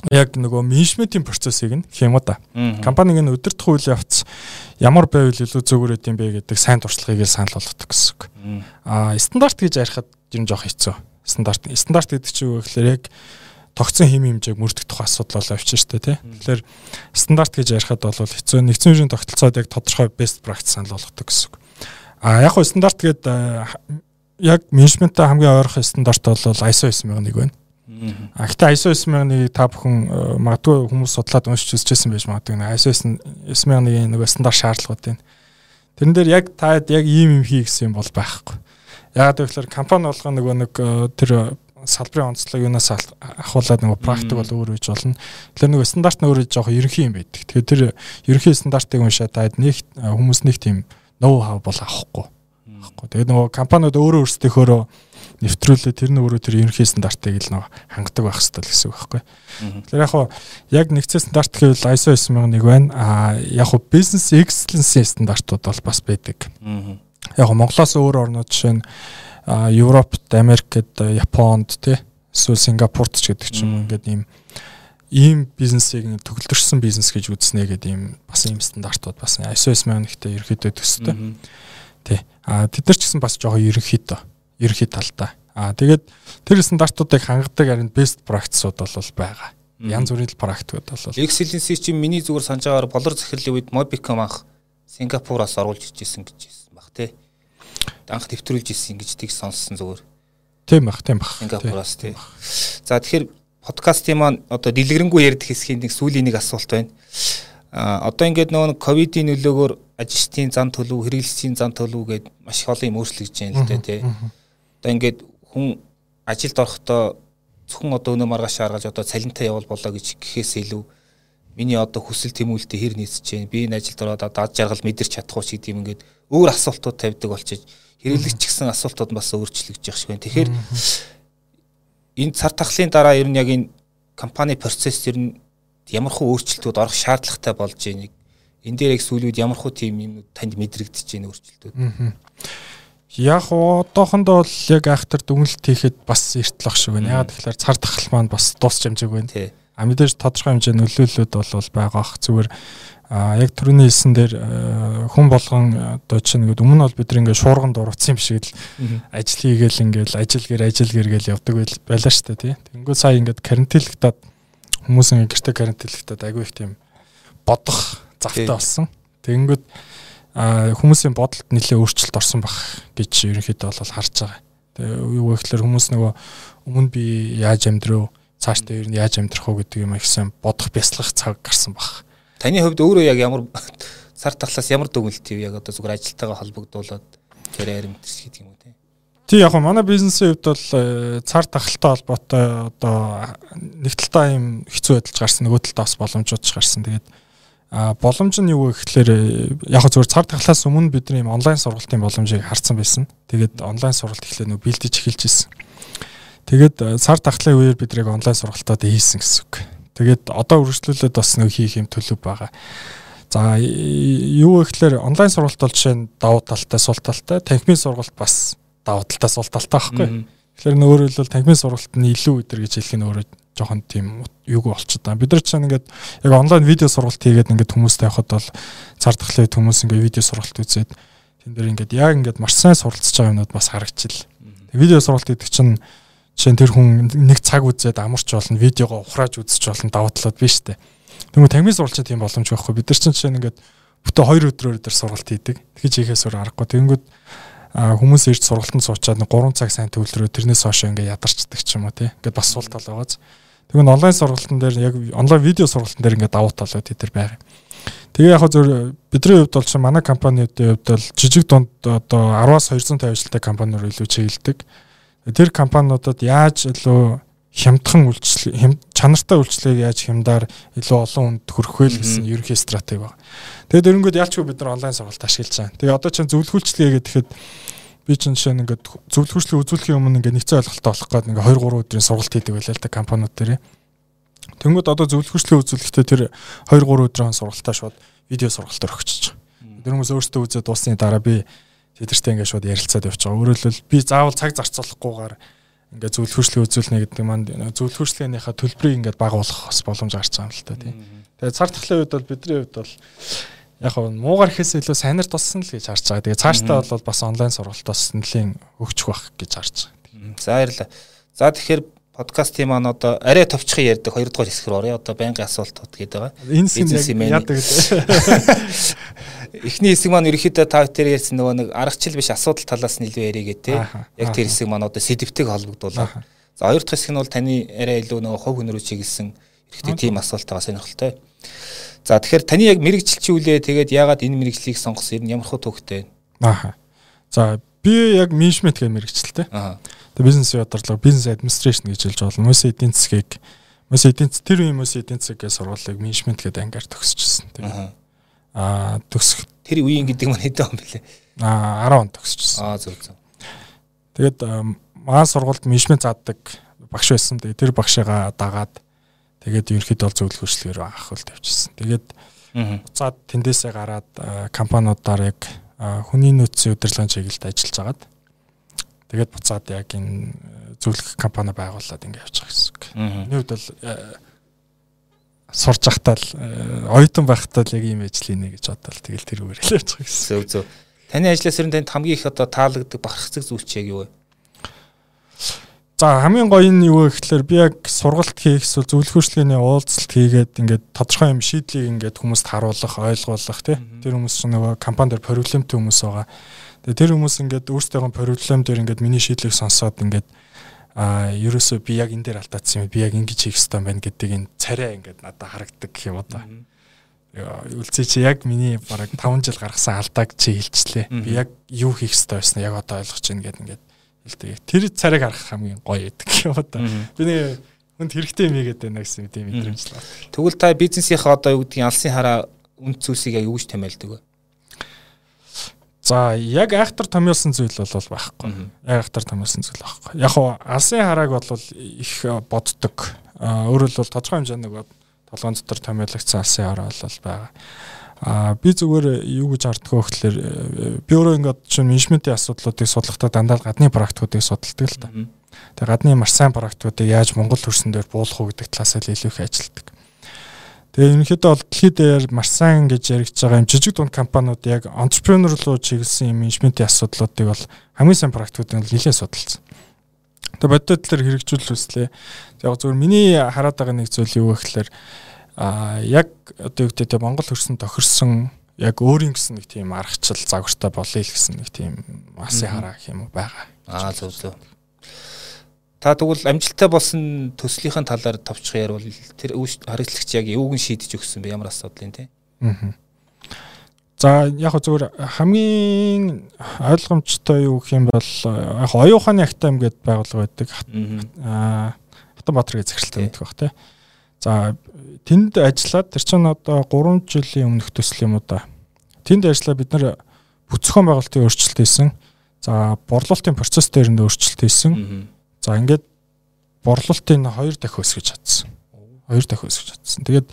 [SPEAKER 2] яг нөгөө менежментийн процессыг нь юм да. Компаниг нь өдөртөх үйл явц ямар байвал илүү зөвөр өгд юм бэ гэдэг сайн туршлагыг л санал болгодог гэсэн үг. Аа стандарт гэж ярихад ер нь жоох хэцүү. Стандарт стандарт гэдэг чинь юу гэхээр яг тогтсон хэм хэмжээг мөрдөх тухай асуудал бол авчих штэ тий. Тэгэхээр стандарт гэж ярихад бол хэцүү нэгдсэн үеийн тогтолцоод яг тодорхой best practice санал болгодог гэсэн үг. А яг хөө стандарт гээд яг менежменттэй хамгийн ойрхон стандарт бол ISO 9001 байна. А гэхдээ ISO 9001-ийг та бүхэн магадгүй хүмүүс судлаад уншиж үзчихсэн байж магадгүй. ISO 9001-ийн нөгөө стандарт шаардлагууд байна. Тэрэн дээр яг та яг ийм юм хий гэсэн юм бол байхгүй. Яагаад гэвэл компани болгоо нөгөө нэг тэр салбарын онцлог юунаас ахуулаад нөгөө практик бол өөр үеж болно. Тэгэхээр нөгөө стандарт нь өөрөө жоохон ерөнхий юм байдаг. Тэгэхээр тэр ерөнхий стандартыг уншаад таад нэг хүмүүс нэг тийм ноу хав бол авахгүй. Авахгүй. Тэгээд нөгөө компаниуд өөрөө өөрсдийнхөө нэвтрүүлээ тэр нь өөрөө тэр ерөнхий стандартыг л нөгөө хангадаг байх хэрэгтэй гэсэн үг байхгүй. Тэгэхээр яг хуу яг нэгцээ стандарт гэвэл ISO 9001 байна. А яг хуу business excellence стандартууд бол бас байдаг. Яг Монголоос өөр орнууд жишээ нь Европт, Америкт, Японд тий эсвэл Сингапурт ч гэдэг ч юм ингээд ийм ийм бизнесийг төгөлдөрсөн бизнес гэж үзнэ гэдэг ийм бас ийм стандартууд бас ISO 9001-тэй ерөөхдөө төстэй. Тий. А тэд нар ч гэсэн бас жоохон ерөнхий доо. Ерөнхий талдаа. А тэгээд тэр стандартуудыг хангадаг харин best practice-ууд бол байгаа. Янз бүрийн практикууд бол
[SPEAKER 1] Excellence чинь миний зүгээр санаж байгаагаар болор захирлын үед Mobicom анх Сингапураас оруулж иржсэн гэж хэлсэн баг тий анх төвтрүүлж ирсэн гэж тийг сонссон зүгээр.
[SPEAKER 2] Тийм бах, тийм бах.
[SPEAKER 1] Сингапураас тий. За тэгэхээр подкастын маань одоо дэлгэрэнгүй ярдэх хэсгийн нэг сүүлийн нэг асуулт байна. А одоо ингээд нөгөө ковидын нөлөөгөөр ажилчдын зан төлөв, хэрэглэгчдийн зан төлөв гээд маш их олон юм өөрчлөгдөж байна л дээ тий. Одоо ингээд хүн ажилд орохдоо зөвхөн одоо өнөө маргааш харгаж одоо цалинтай явал болоо гэж гэхээс илүү миний одоо хүсэл тэмүүлэлтэд хэр нийцэж байна. Би энэ ажилд ороод дад жаргал мэдэрч чадахгүй ч гэдэг юм ингээд өөр асуултууд тавьдаг болчих хэрэглэгч гэсэн асуултууд бас өөрчлөгдөж явах шиг байна. Тэгэхээр энэ цар тахлын дараа ер нь яг энэ компани процесс ер нь ямар хөө өөрчлөлтүүд орох шаардлагатай болж байна. Энэ дээр яг сүүлүүд ямар хөө тийм юм танд мэдрэгдэж байна өөрчлөлтүүд.
[SPEAKER 2] Яг одоохондоо бол яг айхтар дүнэлт хийхэд бас эртлэх шиг байна. Яг тэгэхээр цар тахал маань бас дуусч амжааг байна. А мэдээж тодорхой хэмжээ нөлөөллүүд бол байгаа ах зүгээр А яг түрүүний хэлсэн дээр хүн болгон одоо чинь ингээд өмнө нь бол бид нэг ингээд шуурганд урацсан юм шиг л ажил хийгээл ингээд ажил гэр ажил гэр гээл явдаг байлаа шүү дээ тий. Тэнгүү сая ингээд карантинлэгтад хүмүүс ингээд гэрте карантинлэгтад агүй их тийм бодох завтай болсон. Тэнгүүд хүмүүсийн бодолд нэлээд өөрчлөлт орсон баг гэж ерөнхийдөө бол харж байгаа. Тэгээ юу гэхээр хүмүүс нөгөө өмнө би яаж амьдрав цаашдаа ер нь яаж амьдрах уу гэдэг юм ихсэн бодох бяцлах цаг гарсан баг
[SPEAKER 1] Таны хувьд өөрөө яг ямар цар тахлаас ямар дүгнэлт ив яг одоо зүгээр ажилтайгаа холбогдуулаад тэр аримтс гэдэг юм уу те.
[SPEAKER 2] Тий яг манай бизнесийн хувьд бол э, цар тахалтай холбоотой одоо нэг талдаа юм хэцүү байдалж гарсан нөгөө талдаа бас боломжууд ч гарсан. Тэгээд а боломж нь юу вэ гэхээр э, яг зөвхөн цар тахлаас өмнө бидний онлайн сургалтын боломжийг харсан байсан. Тэгээд онлайн сургалт эхлээ нөгөө бэлдэж эхэлж ирсэн. Тэгээд цар тахлын үеэр бид яг онлайн сургалтад хийсэн гэсэн үг. Тэгээд одоо үргэлжлүүлээд бас нэг хийх юм төлөв байгаа. За юу гэхээр онлайн сургалт бол жишээ нь давуу талтай, сул талтай, танхимын сургалт бас давуу талтай, сул талтай байхгүй. Тэгэхээр нөөрөө хэлбэл танхимын сургалт нь илүү өдр гэж хэлэх нь өөрөө жоохон тийм юуг болчиход байгаа. Бид нар чинь ингээд яг онлайн видео сургалт хийгээд ингээд хүмүүстэй явахад бол цар тахлын хүмүүс ингээд видео сургалт үзээд тэн дээр ингээд яг ингээд маш сайн суралцж байгаа юмнууд бас харагдчихл. Видео сургалт гэдэг чинь Жишээ нь тэр хүн нэг цаг үзээд амарч болно, видеого ухрааж үзэж болно даваа талууд биш үү. Тэгмээ тамиг сурвалж тийм боломж байхгүй. Бид нар чинь жишээ нь ингээд бүтэ 2 өдрөөр өдөр сургалт хийдэг. Тэгж ихээс өөр аргагүй. Тэнгүүд хүмүүс ирж сургалтанд суучаад 3 цаг сайн төвлөрөө тэрнээс хойш ингээд ядарчдаг ч юм уу тий. Ингээд бас сул тал байгааз. Тэгвэл онлайн сургалтын дээр яг онлайн видео сургалтын дээр ингээд давуу талууд тэр байгаа. Тэгээ яг зөв бидний хувьд бол чинь манай компанийн хувьд бол жижиг дунд одоо 10-аас 250 ажилтай компаниуд илүү чиглэдэг. Тэр компаниудад яаж илүү хямдхан үйлчлэг чанартай үйлчлэгийг яаж хямдаар илүү олон хүнд хүргэх вэ гэсэн ерөнхий стратеги байна. Тэгээд дөрөнгөд ялчгүй бид нар онлайн сургалт ашиглаж байгаа. Тэгээ одоо чинь зөвлөхүүлчлэгээ гэхэд би чинь жишээ нь ингээд зөвлөхүүлчлэг үзүүлэхийн өмнө ингээд нэгцэн ойлголттой болох гээд ингээд 2 3 өдрийн сургалт хийдэг байлаа л да компаниуд дээр. Тэнгүүд одоо зөвлөхүүлчлэг үзүүлэхдээ тэр 2 3 өдрийн сургалтаа шууд видео сургалт өргөжчих. Дөрөнгөөс өөртөө үзээд дуусны дараа би тэдэртэй ингээд шууд ярилцаад явж байгаа. Өөрөөр хэлбэл би заавал цаг зарцуулахгүйгээр ингээд зөвлөх хурцлыг үзүүлнэ гэдэг маань зөвлөх хурцлынхаа төлбөрийг ингээд багуулах бас боломж гарч байгаа юм л та тийм. Тэгээд цар тахлын үед бол бидний хувьд бол яг нь муугар ихээс илүү сайнаар туссан л гэж харж байгаа. Тэгээд цаашдаа бол бас онлайн сургалтаас нэлийн хөгжих байх гэж харж байгаа.
[SPEAKER 1] За баярлалаа. За тэгэхээр подкастын маань одоо арай товчхон ярьдаг хоёрдугаар хэсэг рүү орё. Одоо байнгын асуултууд гээд байгаа.
[SPEAKER 2] Энэ яг яадаг
[SPEAKER 1] Эхний хэсэг маань ерөөхдөө та тэр ярьсан нөгөө нэг аргачлал биш асуудал талаас нь илүү яриагээ те. Яг тэр хэсэг маань одоо сэдвтэй холбогдуулаад. За хоёр дахь хэсэг нь бол таны арай илүү нөгөө хов хөнөрөө чиглэсэн ерөөхдөө тийм асуултаа сонирхолтой. За тэгэхээр таны яг мэрэгчлчүүлээ тэгээд яагаад энэ мэрэгчлийг сонгосон юм ямар хөө төвхтэй
[SPEAKER 2] байна? Аа. За би яг менежмент гэх мэрэгчлээ. Аа. Тэгээ бизнес ядардлага, бизнес администрашн гэж хэлж болно. Мөс эдийн засгийг Мөс эдийн тэр үеийн мөс эдийн засгийн сургуулийг менежмент гэдэг ангиар төгсчихсэн. Тэгээ. Аа төгсөх
[SPEAKER 1] тэр үеийн гэдэг маань хэдэн он бэлээ?
[SPEAKER 2] Аа 10 он төгсчихсэн.
[SPEAKER 1] Аа зөв зөв.
[SPEAKER 2] Тэгээд маань сургуульд менежмент зааддаг багш байсан. Тэгээ тэр багшигаа дагаад тэгээд ерөөхдөө бол зөвлөх хөшлөгээр анхуул тавьчихсан. Тэгээд буцаад тэндээсээ гараад компаниудаар яг хүний нөөцийн удирдлагын чиглэлд ажиллаж агаад тэгээд буцаад яг энэ зөвлөх компани байгуулад ингэ явж байгаа гэсэн үг. Миний хувьд бол сурж захтаа л оюутан байхдаа л яг ийм ажилийнэ гэж бодвол тэгэл тэр үгээр явж байгаа гэсэн.
[SPEAKER 1] Зөв зөв. Таны ажлаас ер нь танд хамгийн их одоо таалагддаг бахархдаг зүйл чи яг юу вэ?
[SPEAKER 2] За хамгийн гоё нь юу вэ гэхээр би яг сургалт хийх эсвэл зөвлөх хөшлөгийн уулзалт хийгээд ингээд тодорхой юм шийдлийг ингээд хүмүүст харуулах, ойлгуулах тий. Тэр хүмүүс ч нөгөө компани дээр проблемтэй хүмүүс байгаа. Тэгээ тэр хүмүүс ингээд өөрсдөө проблем дээр ингээд миний шийдлийг сонсоод ингээд а ерөөсөө би яг энэ дээр алдаадсан юм би яг ингэж хийх хэрэгтэй байна гэдэг энэ царай ингээд надад харагддаг гэх юм уу та. Үлцээ чи яг миний бараг 5 жил гаргасан алдааг чи хэлчлээ. Би яг юу хийх хэрэгтэй байснаа яг одоо ойлгож байна гэдэг ингээд хэлдэг. Тэр царайг харах хамгийн гоё гэдэг юм уу та. Би нэг хүнд хэрэгтэй юм игээд байна гэсэн мэдрэмж л байна.
[SPEAKER 1] Тэгвэл та бизнесийнхаа одоо юу гэдгийг алсын хараа үнд зүйлсийг яг юу гэж томьёолдог вэ?
[SPEAKER 2] За яг айхтар томьёолсон зүйл бол байхгүй. Яг айхтар томьёолсон зүйл байхгүй. Яг уу алсын харааг бол их боддог. Өөрөөр бол тодорхой хэмжээний нэг толгойн дотор томьёологдсон алсын хараа бол байгаа. А би зүгээр юу гэж харддаг вэ гэхээр би өөрөө ингээд чинь менежментийн асуудлуудыг судлахдаа дандаа гадны практикуудыг судалдаг л та. Тэгээ гадны маш сайн практикуудыг яаж Монгол төрсөн дээр буулгах уу гэдэг талаас нь илүү их ажилтдаг. Тэгээ ерөнхийдөө бол дэлхийд дээр маш сайн гэж яригдж байгаа юм жижиг дунд компаниуд яг entrepreneur руу чиглэсэн юм менежментийн асуудлуудыг бол хамгийн сайн практикуудыг нэлээд судалсан. Тэгээ бодит тал хэрэгжүүлэх хүслээ. Яг зөвхөн миний хараад байгаа нэг зүйл юу гэхээр а яг одоо юу гэдэг Монгол хөрсөн тохирсон яг өөрийн гэсэн нэг тийм аргачлал загвартай болъё л гэсэн нэг тийм масын хараа гэх юм уу байгаа.
[SPEAKER 1] Аа зөв зөв. Та тэгвэл амжилттай болсон төслийнхэн талаар товчхон ярил тэр харилцагч яг юуг нь шийдэж өгсөн бэ ямар асуудал юм те. Аа.
[SPEAKER 2] За яг зөвөр хамгийн ойлгомжтой юу гэх юм бол яг оюуханы актам гэдээ байгуулга байдаг. Аа Хатанбаатар гэж захиралтай байдаг баг те. За тэнд ажиллаад тэр чинь одоо 3 жилийн өмнөх төсөл юм уу да. Тэнд ажиллаа бид нар бүцгэн байгуулалтын өөрчлөлт хийсэн. За борлуулалтын процесс дээр нь өөрчлөлт хийсэн. За ингээд борлуулалтын хоёр дахин өсгөж чадсан. Хоёр дахин өсгөж чадсан. Тэгээд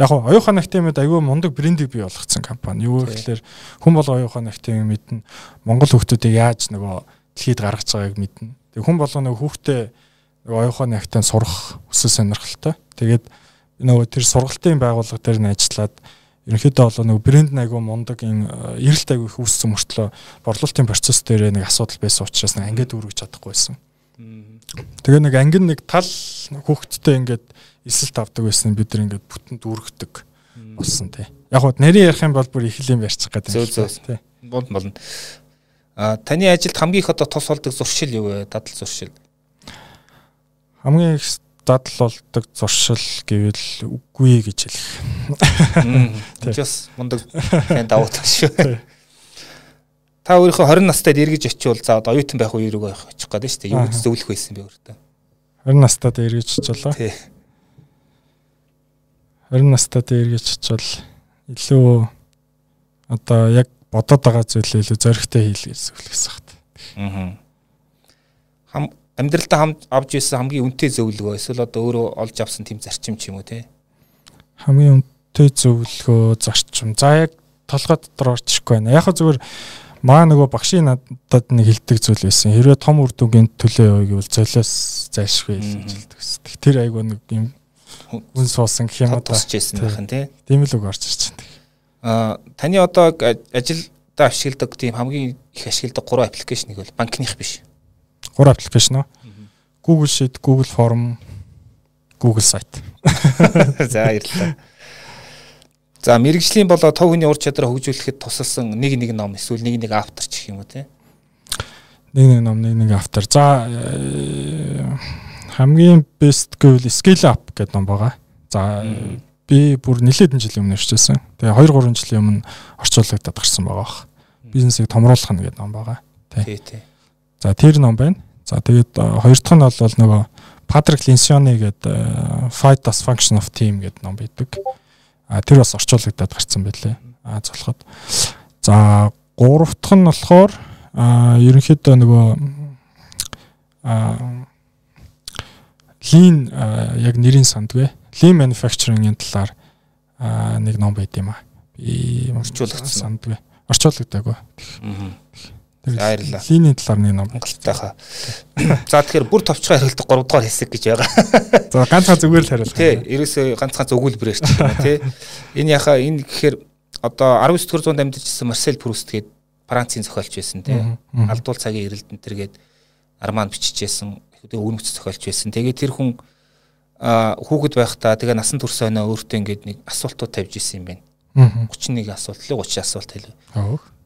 [SPEAKER 2] яг нь оюухан актемид аюу мундаг брендийг бий болгоцсон компани. Юу гэхээр хүн бол оюухан актем мэднэ. Монгол хүүхдүүдийг яаж нөгөө дэлхийд гаргаж байгааг мэднэ. Тэг хүн болго нөгөө хүүхдээ нөгөө оюухан актем сурах өсөл сонирхолтой. Тэгээд нөгөө тэр сургалтын байгууллага дээр нь ажиллаад ерөнхийдөө бол нэг брэнд айгу мундаг энэ эрэлт айгу их үүссэн мөртлөө борлуулалтын процесс дээр нэг асуудал байсан учраас нэг ангид үүргэж чадахгүй байсан. Тэгээ нэг ангин нэг тал хүүхдтэй ингээд эсэлт авдаг байсан бид нар ингээд бүтэн дүүргдэг болсон тий. Яг хөө нарийн ярих юм бол бүр их юм ярьчих гэдэг
[SPEAKER 1] юм шүү тий. Бол болно. А таны ажилд хамгийн их одоо тус болдог зуршил юу вэ? Дадал зуршил.
[SPEAKER 2] Хамгийн их дадал болдог зуршил гэвэл үгүй гэж хэлэх.
[SPEAKER 1] Тэс мундаг хэн давуу тал шүү. Та өөрийнхөө 20 настайд эргэж очивол за одоо оюутан байх үе рүү очих гээд шүү дээ. Юу гэж зөвлөх байсан бэ өөртөө?
[SPEAKER 2] 20 настайд эргэж очилоо. Тий. 20 настайд эргэж очивол илүү одоо яг бодоод байгаа зүйлээ илүү зоригтой хийл гэж зөвлөсөн хат. Аа.
[SPEAKER 1] Хам амьдралдаа хам авч ирсэн хамгийн үнэтэй зөвлөгөө эсвэл одоо өөрөө олж авсан тийм зарчим ч юм уу те?
[SPEAKER 2] Хамгийн үнэтэй зөвлөгөө зарчим. За яг толгой дотор орчихгүй байна. Яг зүгээр маа нөгөө багшийн надад нэг хилдэг зүйл байсан. Хэрвээ том үр дүнгийн төлөө явъя гэвэл золиос зайлшгүй гэж хэлдэг гэсэн. Тэр айгуу нэг юм үн суусан гэх юм
[SPEAKER 1] уу тусчээсэн байх нь тий.
[SPEAKER 2] Тийм л үг орж ирж байна.
[SPEAKER 1] Аа таны одоо ажилдаа ашигладаг тийм хамгийн их ашигладаг гурван аппликейшнийг бол банкных биш.
[SPEAKER 2] Гурван аппликейшн уу? Google Sheet, Google Form, Google сайт.
[SPEAKER 1] За баярлалаа. За мэрэгжлийн болоо тов хүний ур чадраа хөгжүүлэхэд тусалсан нэг нэг ном эсвэл нэг нэг автор ч гэх юм уу те.
[SPEAKER 2] Нэг нэг ном, нэг нэг автор. За э, хамгийн best гэвэл Scale Up гэдэг ном байгаа. За би бүр нэлээдэн жилийн өмнө ирчихсэн. Тэгээ 2 3 жилийн өмнө орчуулагдаад гарсан байгаа бах. Бизнесийг томруулах нь гэдэг ном байгаа.
[SPEAKER 1] Тий, тий.
[SPEAKER 2] За тэр ном байна. За тэгээд хоёр дахь нь бол нөгөө Патрик Линсиони гэдэг Fight as Function of Team гэдэг ном бидэг. А тэр бас орчуулагдаад гарсан байлээ. А золоход. За гурав дахь нь болохоор а ерөнхийдөө нөгөө а Lean яг нэрийн сандгүй. Lean manufacturing-ийн талаар нэг ном байд юм а.
[SPEAKER 1] Би орчуулагдсан
[SPEAKER 2] сандгүй. Орчуулагдаагүй.
[SPEAKER 1] Аа Баярлалаа.
[SPEAKER 2] Линий талаар нэг ном
[SPEAKER 1] Монголтойхоо. За тэгэхээр бүр товчхон хариултах 3 дугаар хэсэг гэж байгаа.
[SPEAKER 2] За ганцхан зүгээр л хариулах.
[SPEAKER 1] Тий, ерөөсөө ганцхан зөвгүүлбэрээр ч тий. Энэ яхаа энэ гэхээр одоо 19 дэх зуунд амьдарч ирсэн Марсел Пруст гээд Францын зохиолч байсан тий. Алдуул цагийн эрэлтэн тэргээд Арман биччихсэн. Өвнөц зохиолч байсан. Тэгээд тэр хүн хүүхэд байхдаа тэгээ насан турш оноо өөртөө ингээд нэг асуултууд тавьж исэн юм байна. 31 асуулт л 30 асуулт хэлв.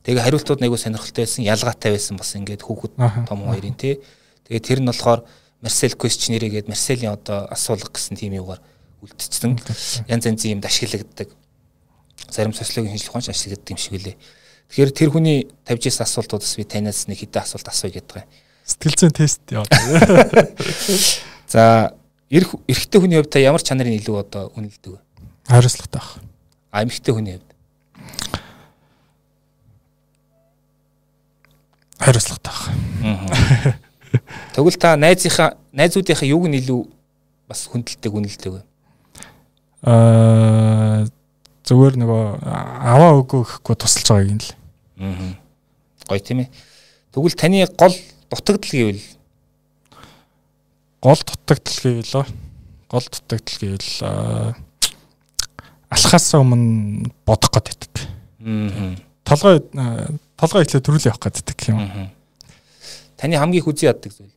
[SPEAKER 1] Тэгээ хариултууд нэг сонирхолтой байсан, ялгаатай байсан бас ингээд хүүхэд том хоёрын тий. Тэгээ тэр нь болохоор Marcel questionnaire гээд Marcel-ийн одоо асуулга гэсэн тийм юугаар үлдчихсэн. Янз янзын юмд ашиглагддаг. Зарим социологийн шинжилгээ ухаанч ашиглагддаг юм шиг үлээ. Тэгэхээр тэр хүний тавьж ирсэн асуултуудаас би танаас нэг хэдэн асуулт асууя гэдэг юм.
[SPEAKER 2] Сэтгэл зүйн тест яваад.
[SPEAKER 1] За, эрх эрэгтэй хүний хувьд та ямар чанарын илүү одоо үнэлдэг вэ?
[SPEAKER 2] Хариуцлагатай байх.
[SPEAKER 1] А эмэгтэй хүний хувьд
[SPEAKER 2] хариуцлагатай байх.
[SPEAKER 1] Тэгвэл та найзынхаа найзуудынхаа юуг нь илүү бас хүндэлдэг үнэлдэг вэ?
[SPEAKER 2] Аа зүгээр нөгөө аваа өгөө гэхгүй тусалж байгааг юм л.
[SPEAKER 1] Аа. Гоё тийм ээ. Тэгвэл таны гол дутагдал гэвэл
[SPEAKER 2] гол дутагдал гэвэл гол дутагдал гэвэл алхахаас өмнө бодох гэдэг. Аа. Толгой толгой ихлэ төрүүл явах гэдэг юм.
[SPEAKER 1] Таны хамгийн их үзий яддаг зүйл.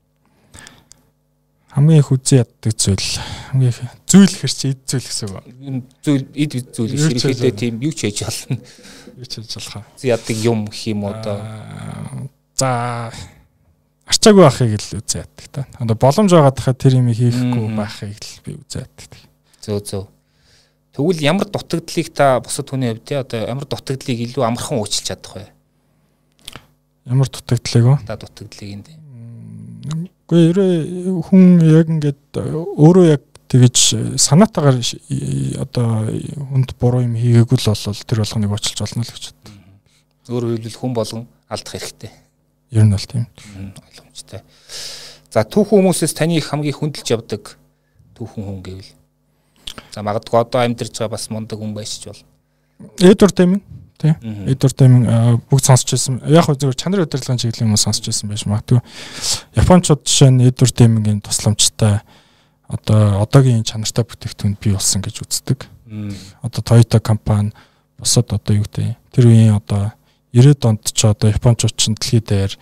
[SPEAKER 2] Хамгийн их үзий яддаг зүйл. Хамгийн их зүйл хэр чи эд зүйл гэсэн үг.
[SPEAKER 1] Зүйл эд зүйл ширхэтээ тийм юу ч хийж болно.
[SPEAKER 2] Юу ч хийж болох.
[SPEAKER 1] Зү яддаг юм гэх юм одоо.
[SPEAKER 2] За арчаагүй байхыг л үзээ яддаг та. Одоо боломж байгаа дахад тэр юм хийхгүй байхыг л би үзээ яддаг.
[SPEAKER 1] Зөө зөө. Тэгвэл ямар дутагдлыг та бусад хүний хувьд одоо ямар дутагдлыг илүү амархан уучлах чадах вэ?
[SPEAKER 2] Ямар дутагдлыг вэ?
[SPEAKER 1] Та дутагдлыг энд.
[SPEAKER 2] Гэхдээ ерөө хүн яг ингээд өөрөө яг тэгэж санаатаагаар одоо хүнд буруу юм хийгээгүй л бол тэр болгоныг уучлж болно л гэж боддог.
[SPEAKER 1] Өөрөөр хэлбэл хүн болгон алдах хэрэгтэй.
[SPEAKER 2] Ер нь бол тийм.
[SPEAKER 1] Ойлгомжтой. За түүхэн хүмүүсээс таны хамгийн хүндэлж явдаг түүхэн хүн гэвэл. За магадгүй одоо амьдарч байгаа бас мундаг хүн байж ч бол.
[SPEAKER 2] Эдвард Демин тий. Эдвард Демин бүгд сонсч байсан. Яг хөө зөвхөн чанар удирдлагын чиглэлийн хүмүүс сонсч байсан байж магадгүй. Япончууд жишээ нь Эдвард Демингийн тусламжтай одоо одоогийн чанартай бүтээгдэхүүн бий болсон гэж үздэг. Одоо Toyota компани бусад одоо юу гэдэг тэр үеийн одоо 90-ад онд ч одоо Япончууд ч дэлхийд дээр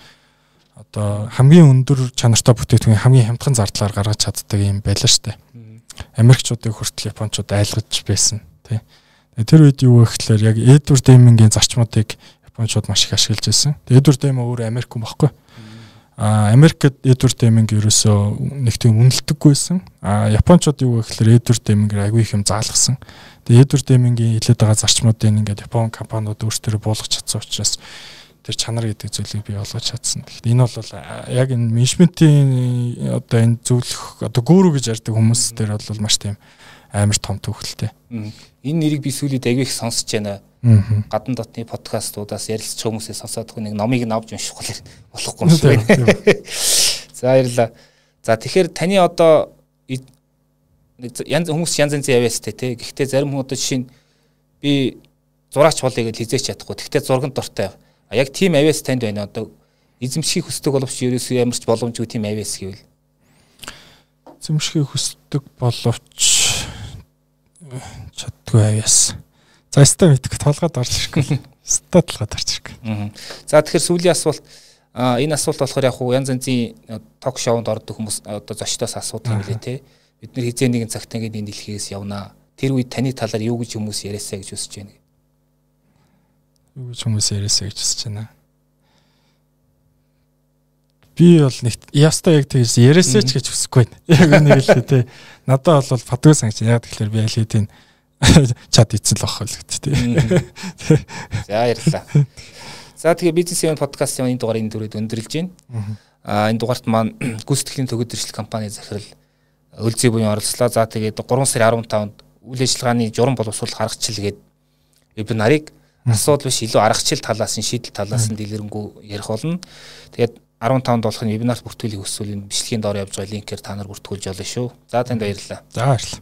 [SPEAKER 2] одоо хамгийн өндөр чанартай бүтээгдэхүүн хамгийн хямдхан зардлаар гаргаж чаддаг юм байлаа шүү дээ. Америкчуудыг хүртэл Япончууд айлгаж байсан тий. Тэр үед юу вэ гэхээр яг Эдвард Демингийн зарчмуудыг Япончууд маш их ашиглаж байсан. Эдвард Дем өөрөө Америк хүн баггүй. А Америкт Эдвард Деминг ерөөсөө нэг тийм үнэлдэггүйсэн. А Япончууд юу вэ гэхээр Эдвард Деминг агүй их юм заалгасан. Тэгээ Эдвард Демингийн хэлээд байгаа зарчмуудыг ингээд Япон компаниуд өөрсдөө буулгах чадсан учраас тэр чанар гэдэг зүйлийг бий болгож чадсан. Тэгэхээр энэ бол яг энэ менежментийн одоо энэ зөвлөх одоо гүүрүү гэж ярьдаг хүмүүс дээр бол маш тийм амар том төвхөлтэй.
[SPEAKER 1] Энэ нэрийг би сүүлийн аягүй их сонсож байна. Гадна дотны подкастуудаас ярилцж хүмүүсээс сонсоод нэг номыг нь авч унших болохгүй юм шиг байна. За баярлалаа. За тэгэхээр таны одоо янз хүмүүс янз янзын авьяастай тий. Гэхдээ зарим хүмүүс одоо жишээ нь би зураач болъё гэж хизээч чадахгүй. Гэхдээ зурганд дуртай. А яг тийм авьяас танд байна. Одоо эзэмшихийг хүсдэг боловч ерөөсөө ямарч боломжгүй тийм авьяас гэвэл
[SPEAKER 2] эзэмшихийг хүсдэг боловч чаддгүй авьяас. За ста мэдэх толгойд орж ирэхгүй. Ста толгойд орж ирэхгүй.
[SPEAKER 1] За тэгэхээр сүүлийн асуулт А энэ асуулт болохоор яг хуу янз янзын ток шоунд ордог хүмүүс одоо зочдоос асуудаг юм лээ те. Бид нар хизээ нэгэн цагт ингээд энэ дэлхийгээс явнаа. Тэр үед таны талаар юу гэж хүмүүс яриасаа гэж хүсэж байна.
[SPEAKER 2] Юу гэж хүмүүс яриасаа гэж хүсэж байна. Би бол нэг яста яг тэгж яриасаа ч гэж хүсэхгүй байна. Яг нэг л те. Надад бол фатгүй санагч. Яг тэгэхээр би аль хэдийн чад ийцэн л бах л гэт те.
[SPEAKER 1] За ярьлаа. За тэгээ бизнес юм подкастын энэ дугаарыг дүрээд өндөрлж байна. Аа энэ дугаарт маань гүйцэтгэлийн төгөөдрөжлөл компани захирал Өлзий буян оролцлоо. За тэгээд 3 сарын 15-нд үйл ажиллагааны журам боловсруулах аргачлал гээд вебинарыг асуудал биш илүү аргачлал талаас нь шийдэл талаас нь дэлгэрэнгүй ярих болно. Тэгээд 15-нд болох нь вебинарт бүртгүүлэх хүсвэл энэ бичлэгийн доор явж байгаа линкээр та нар бүртгүүлж олно шүү. За танд баярлалаа.
[SPEAKER 2] За баярлалаа.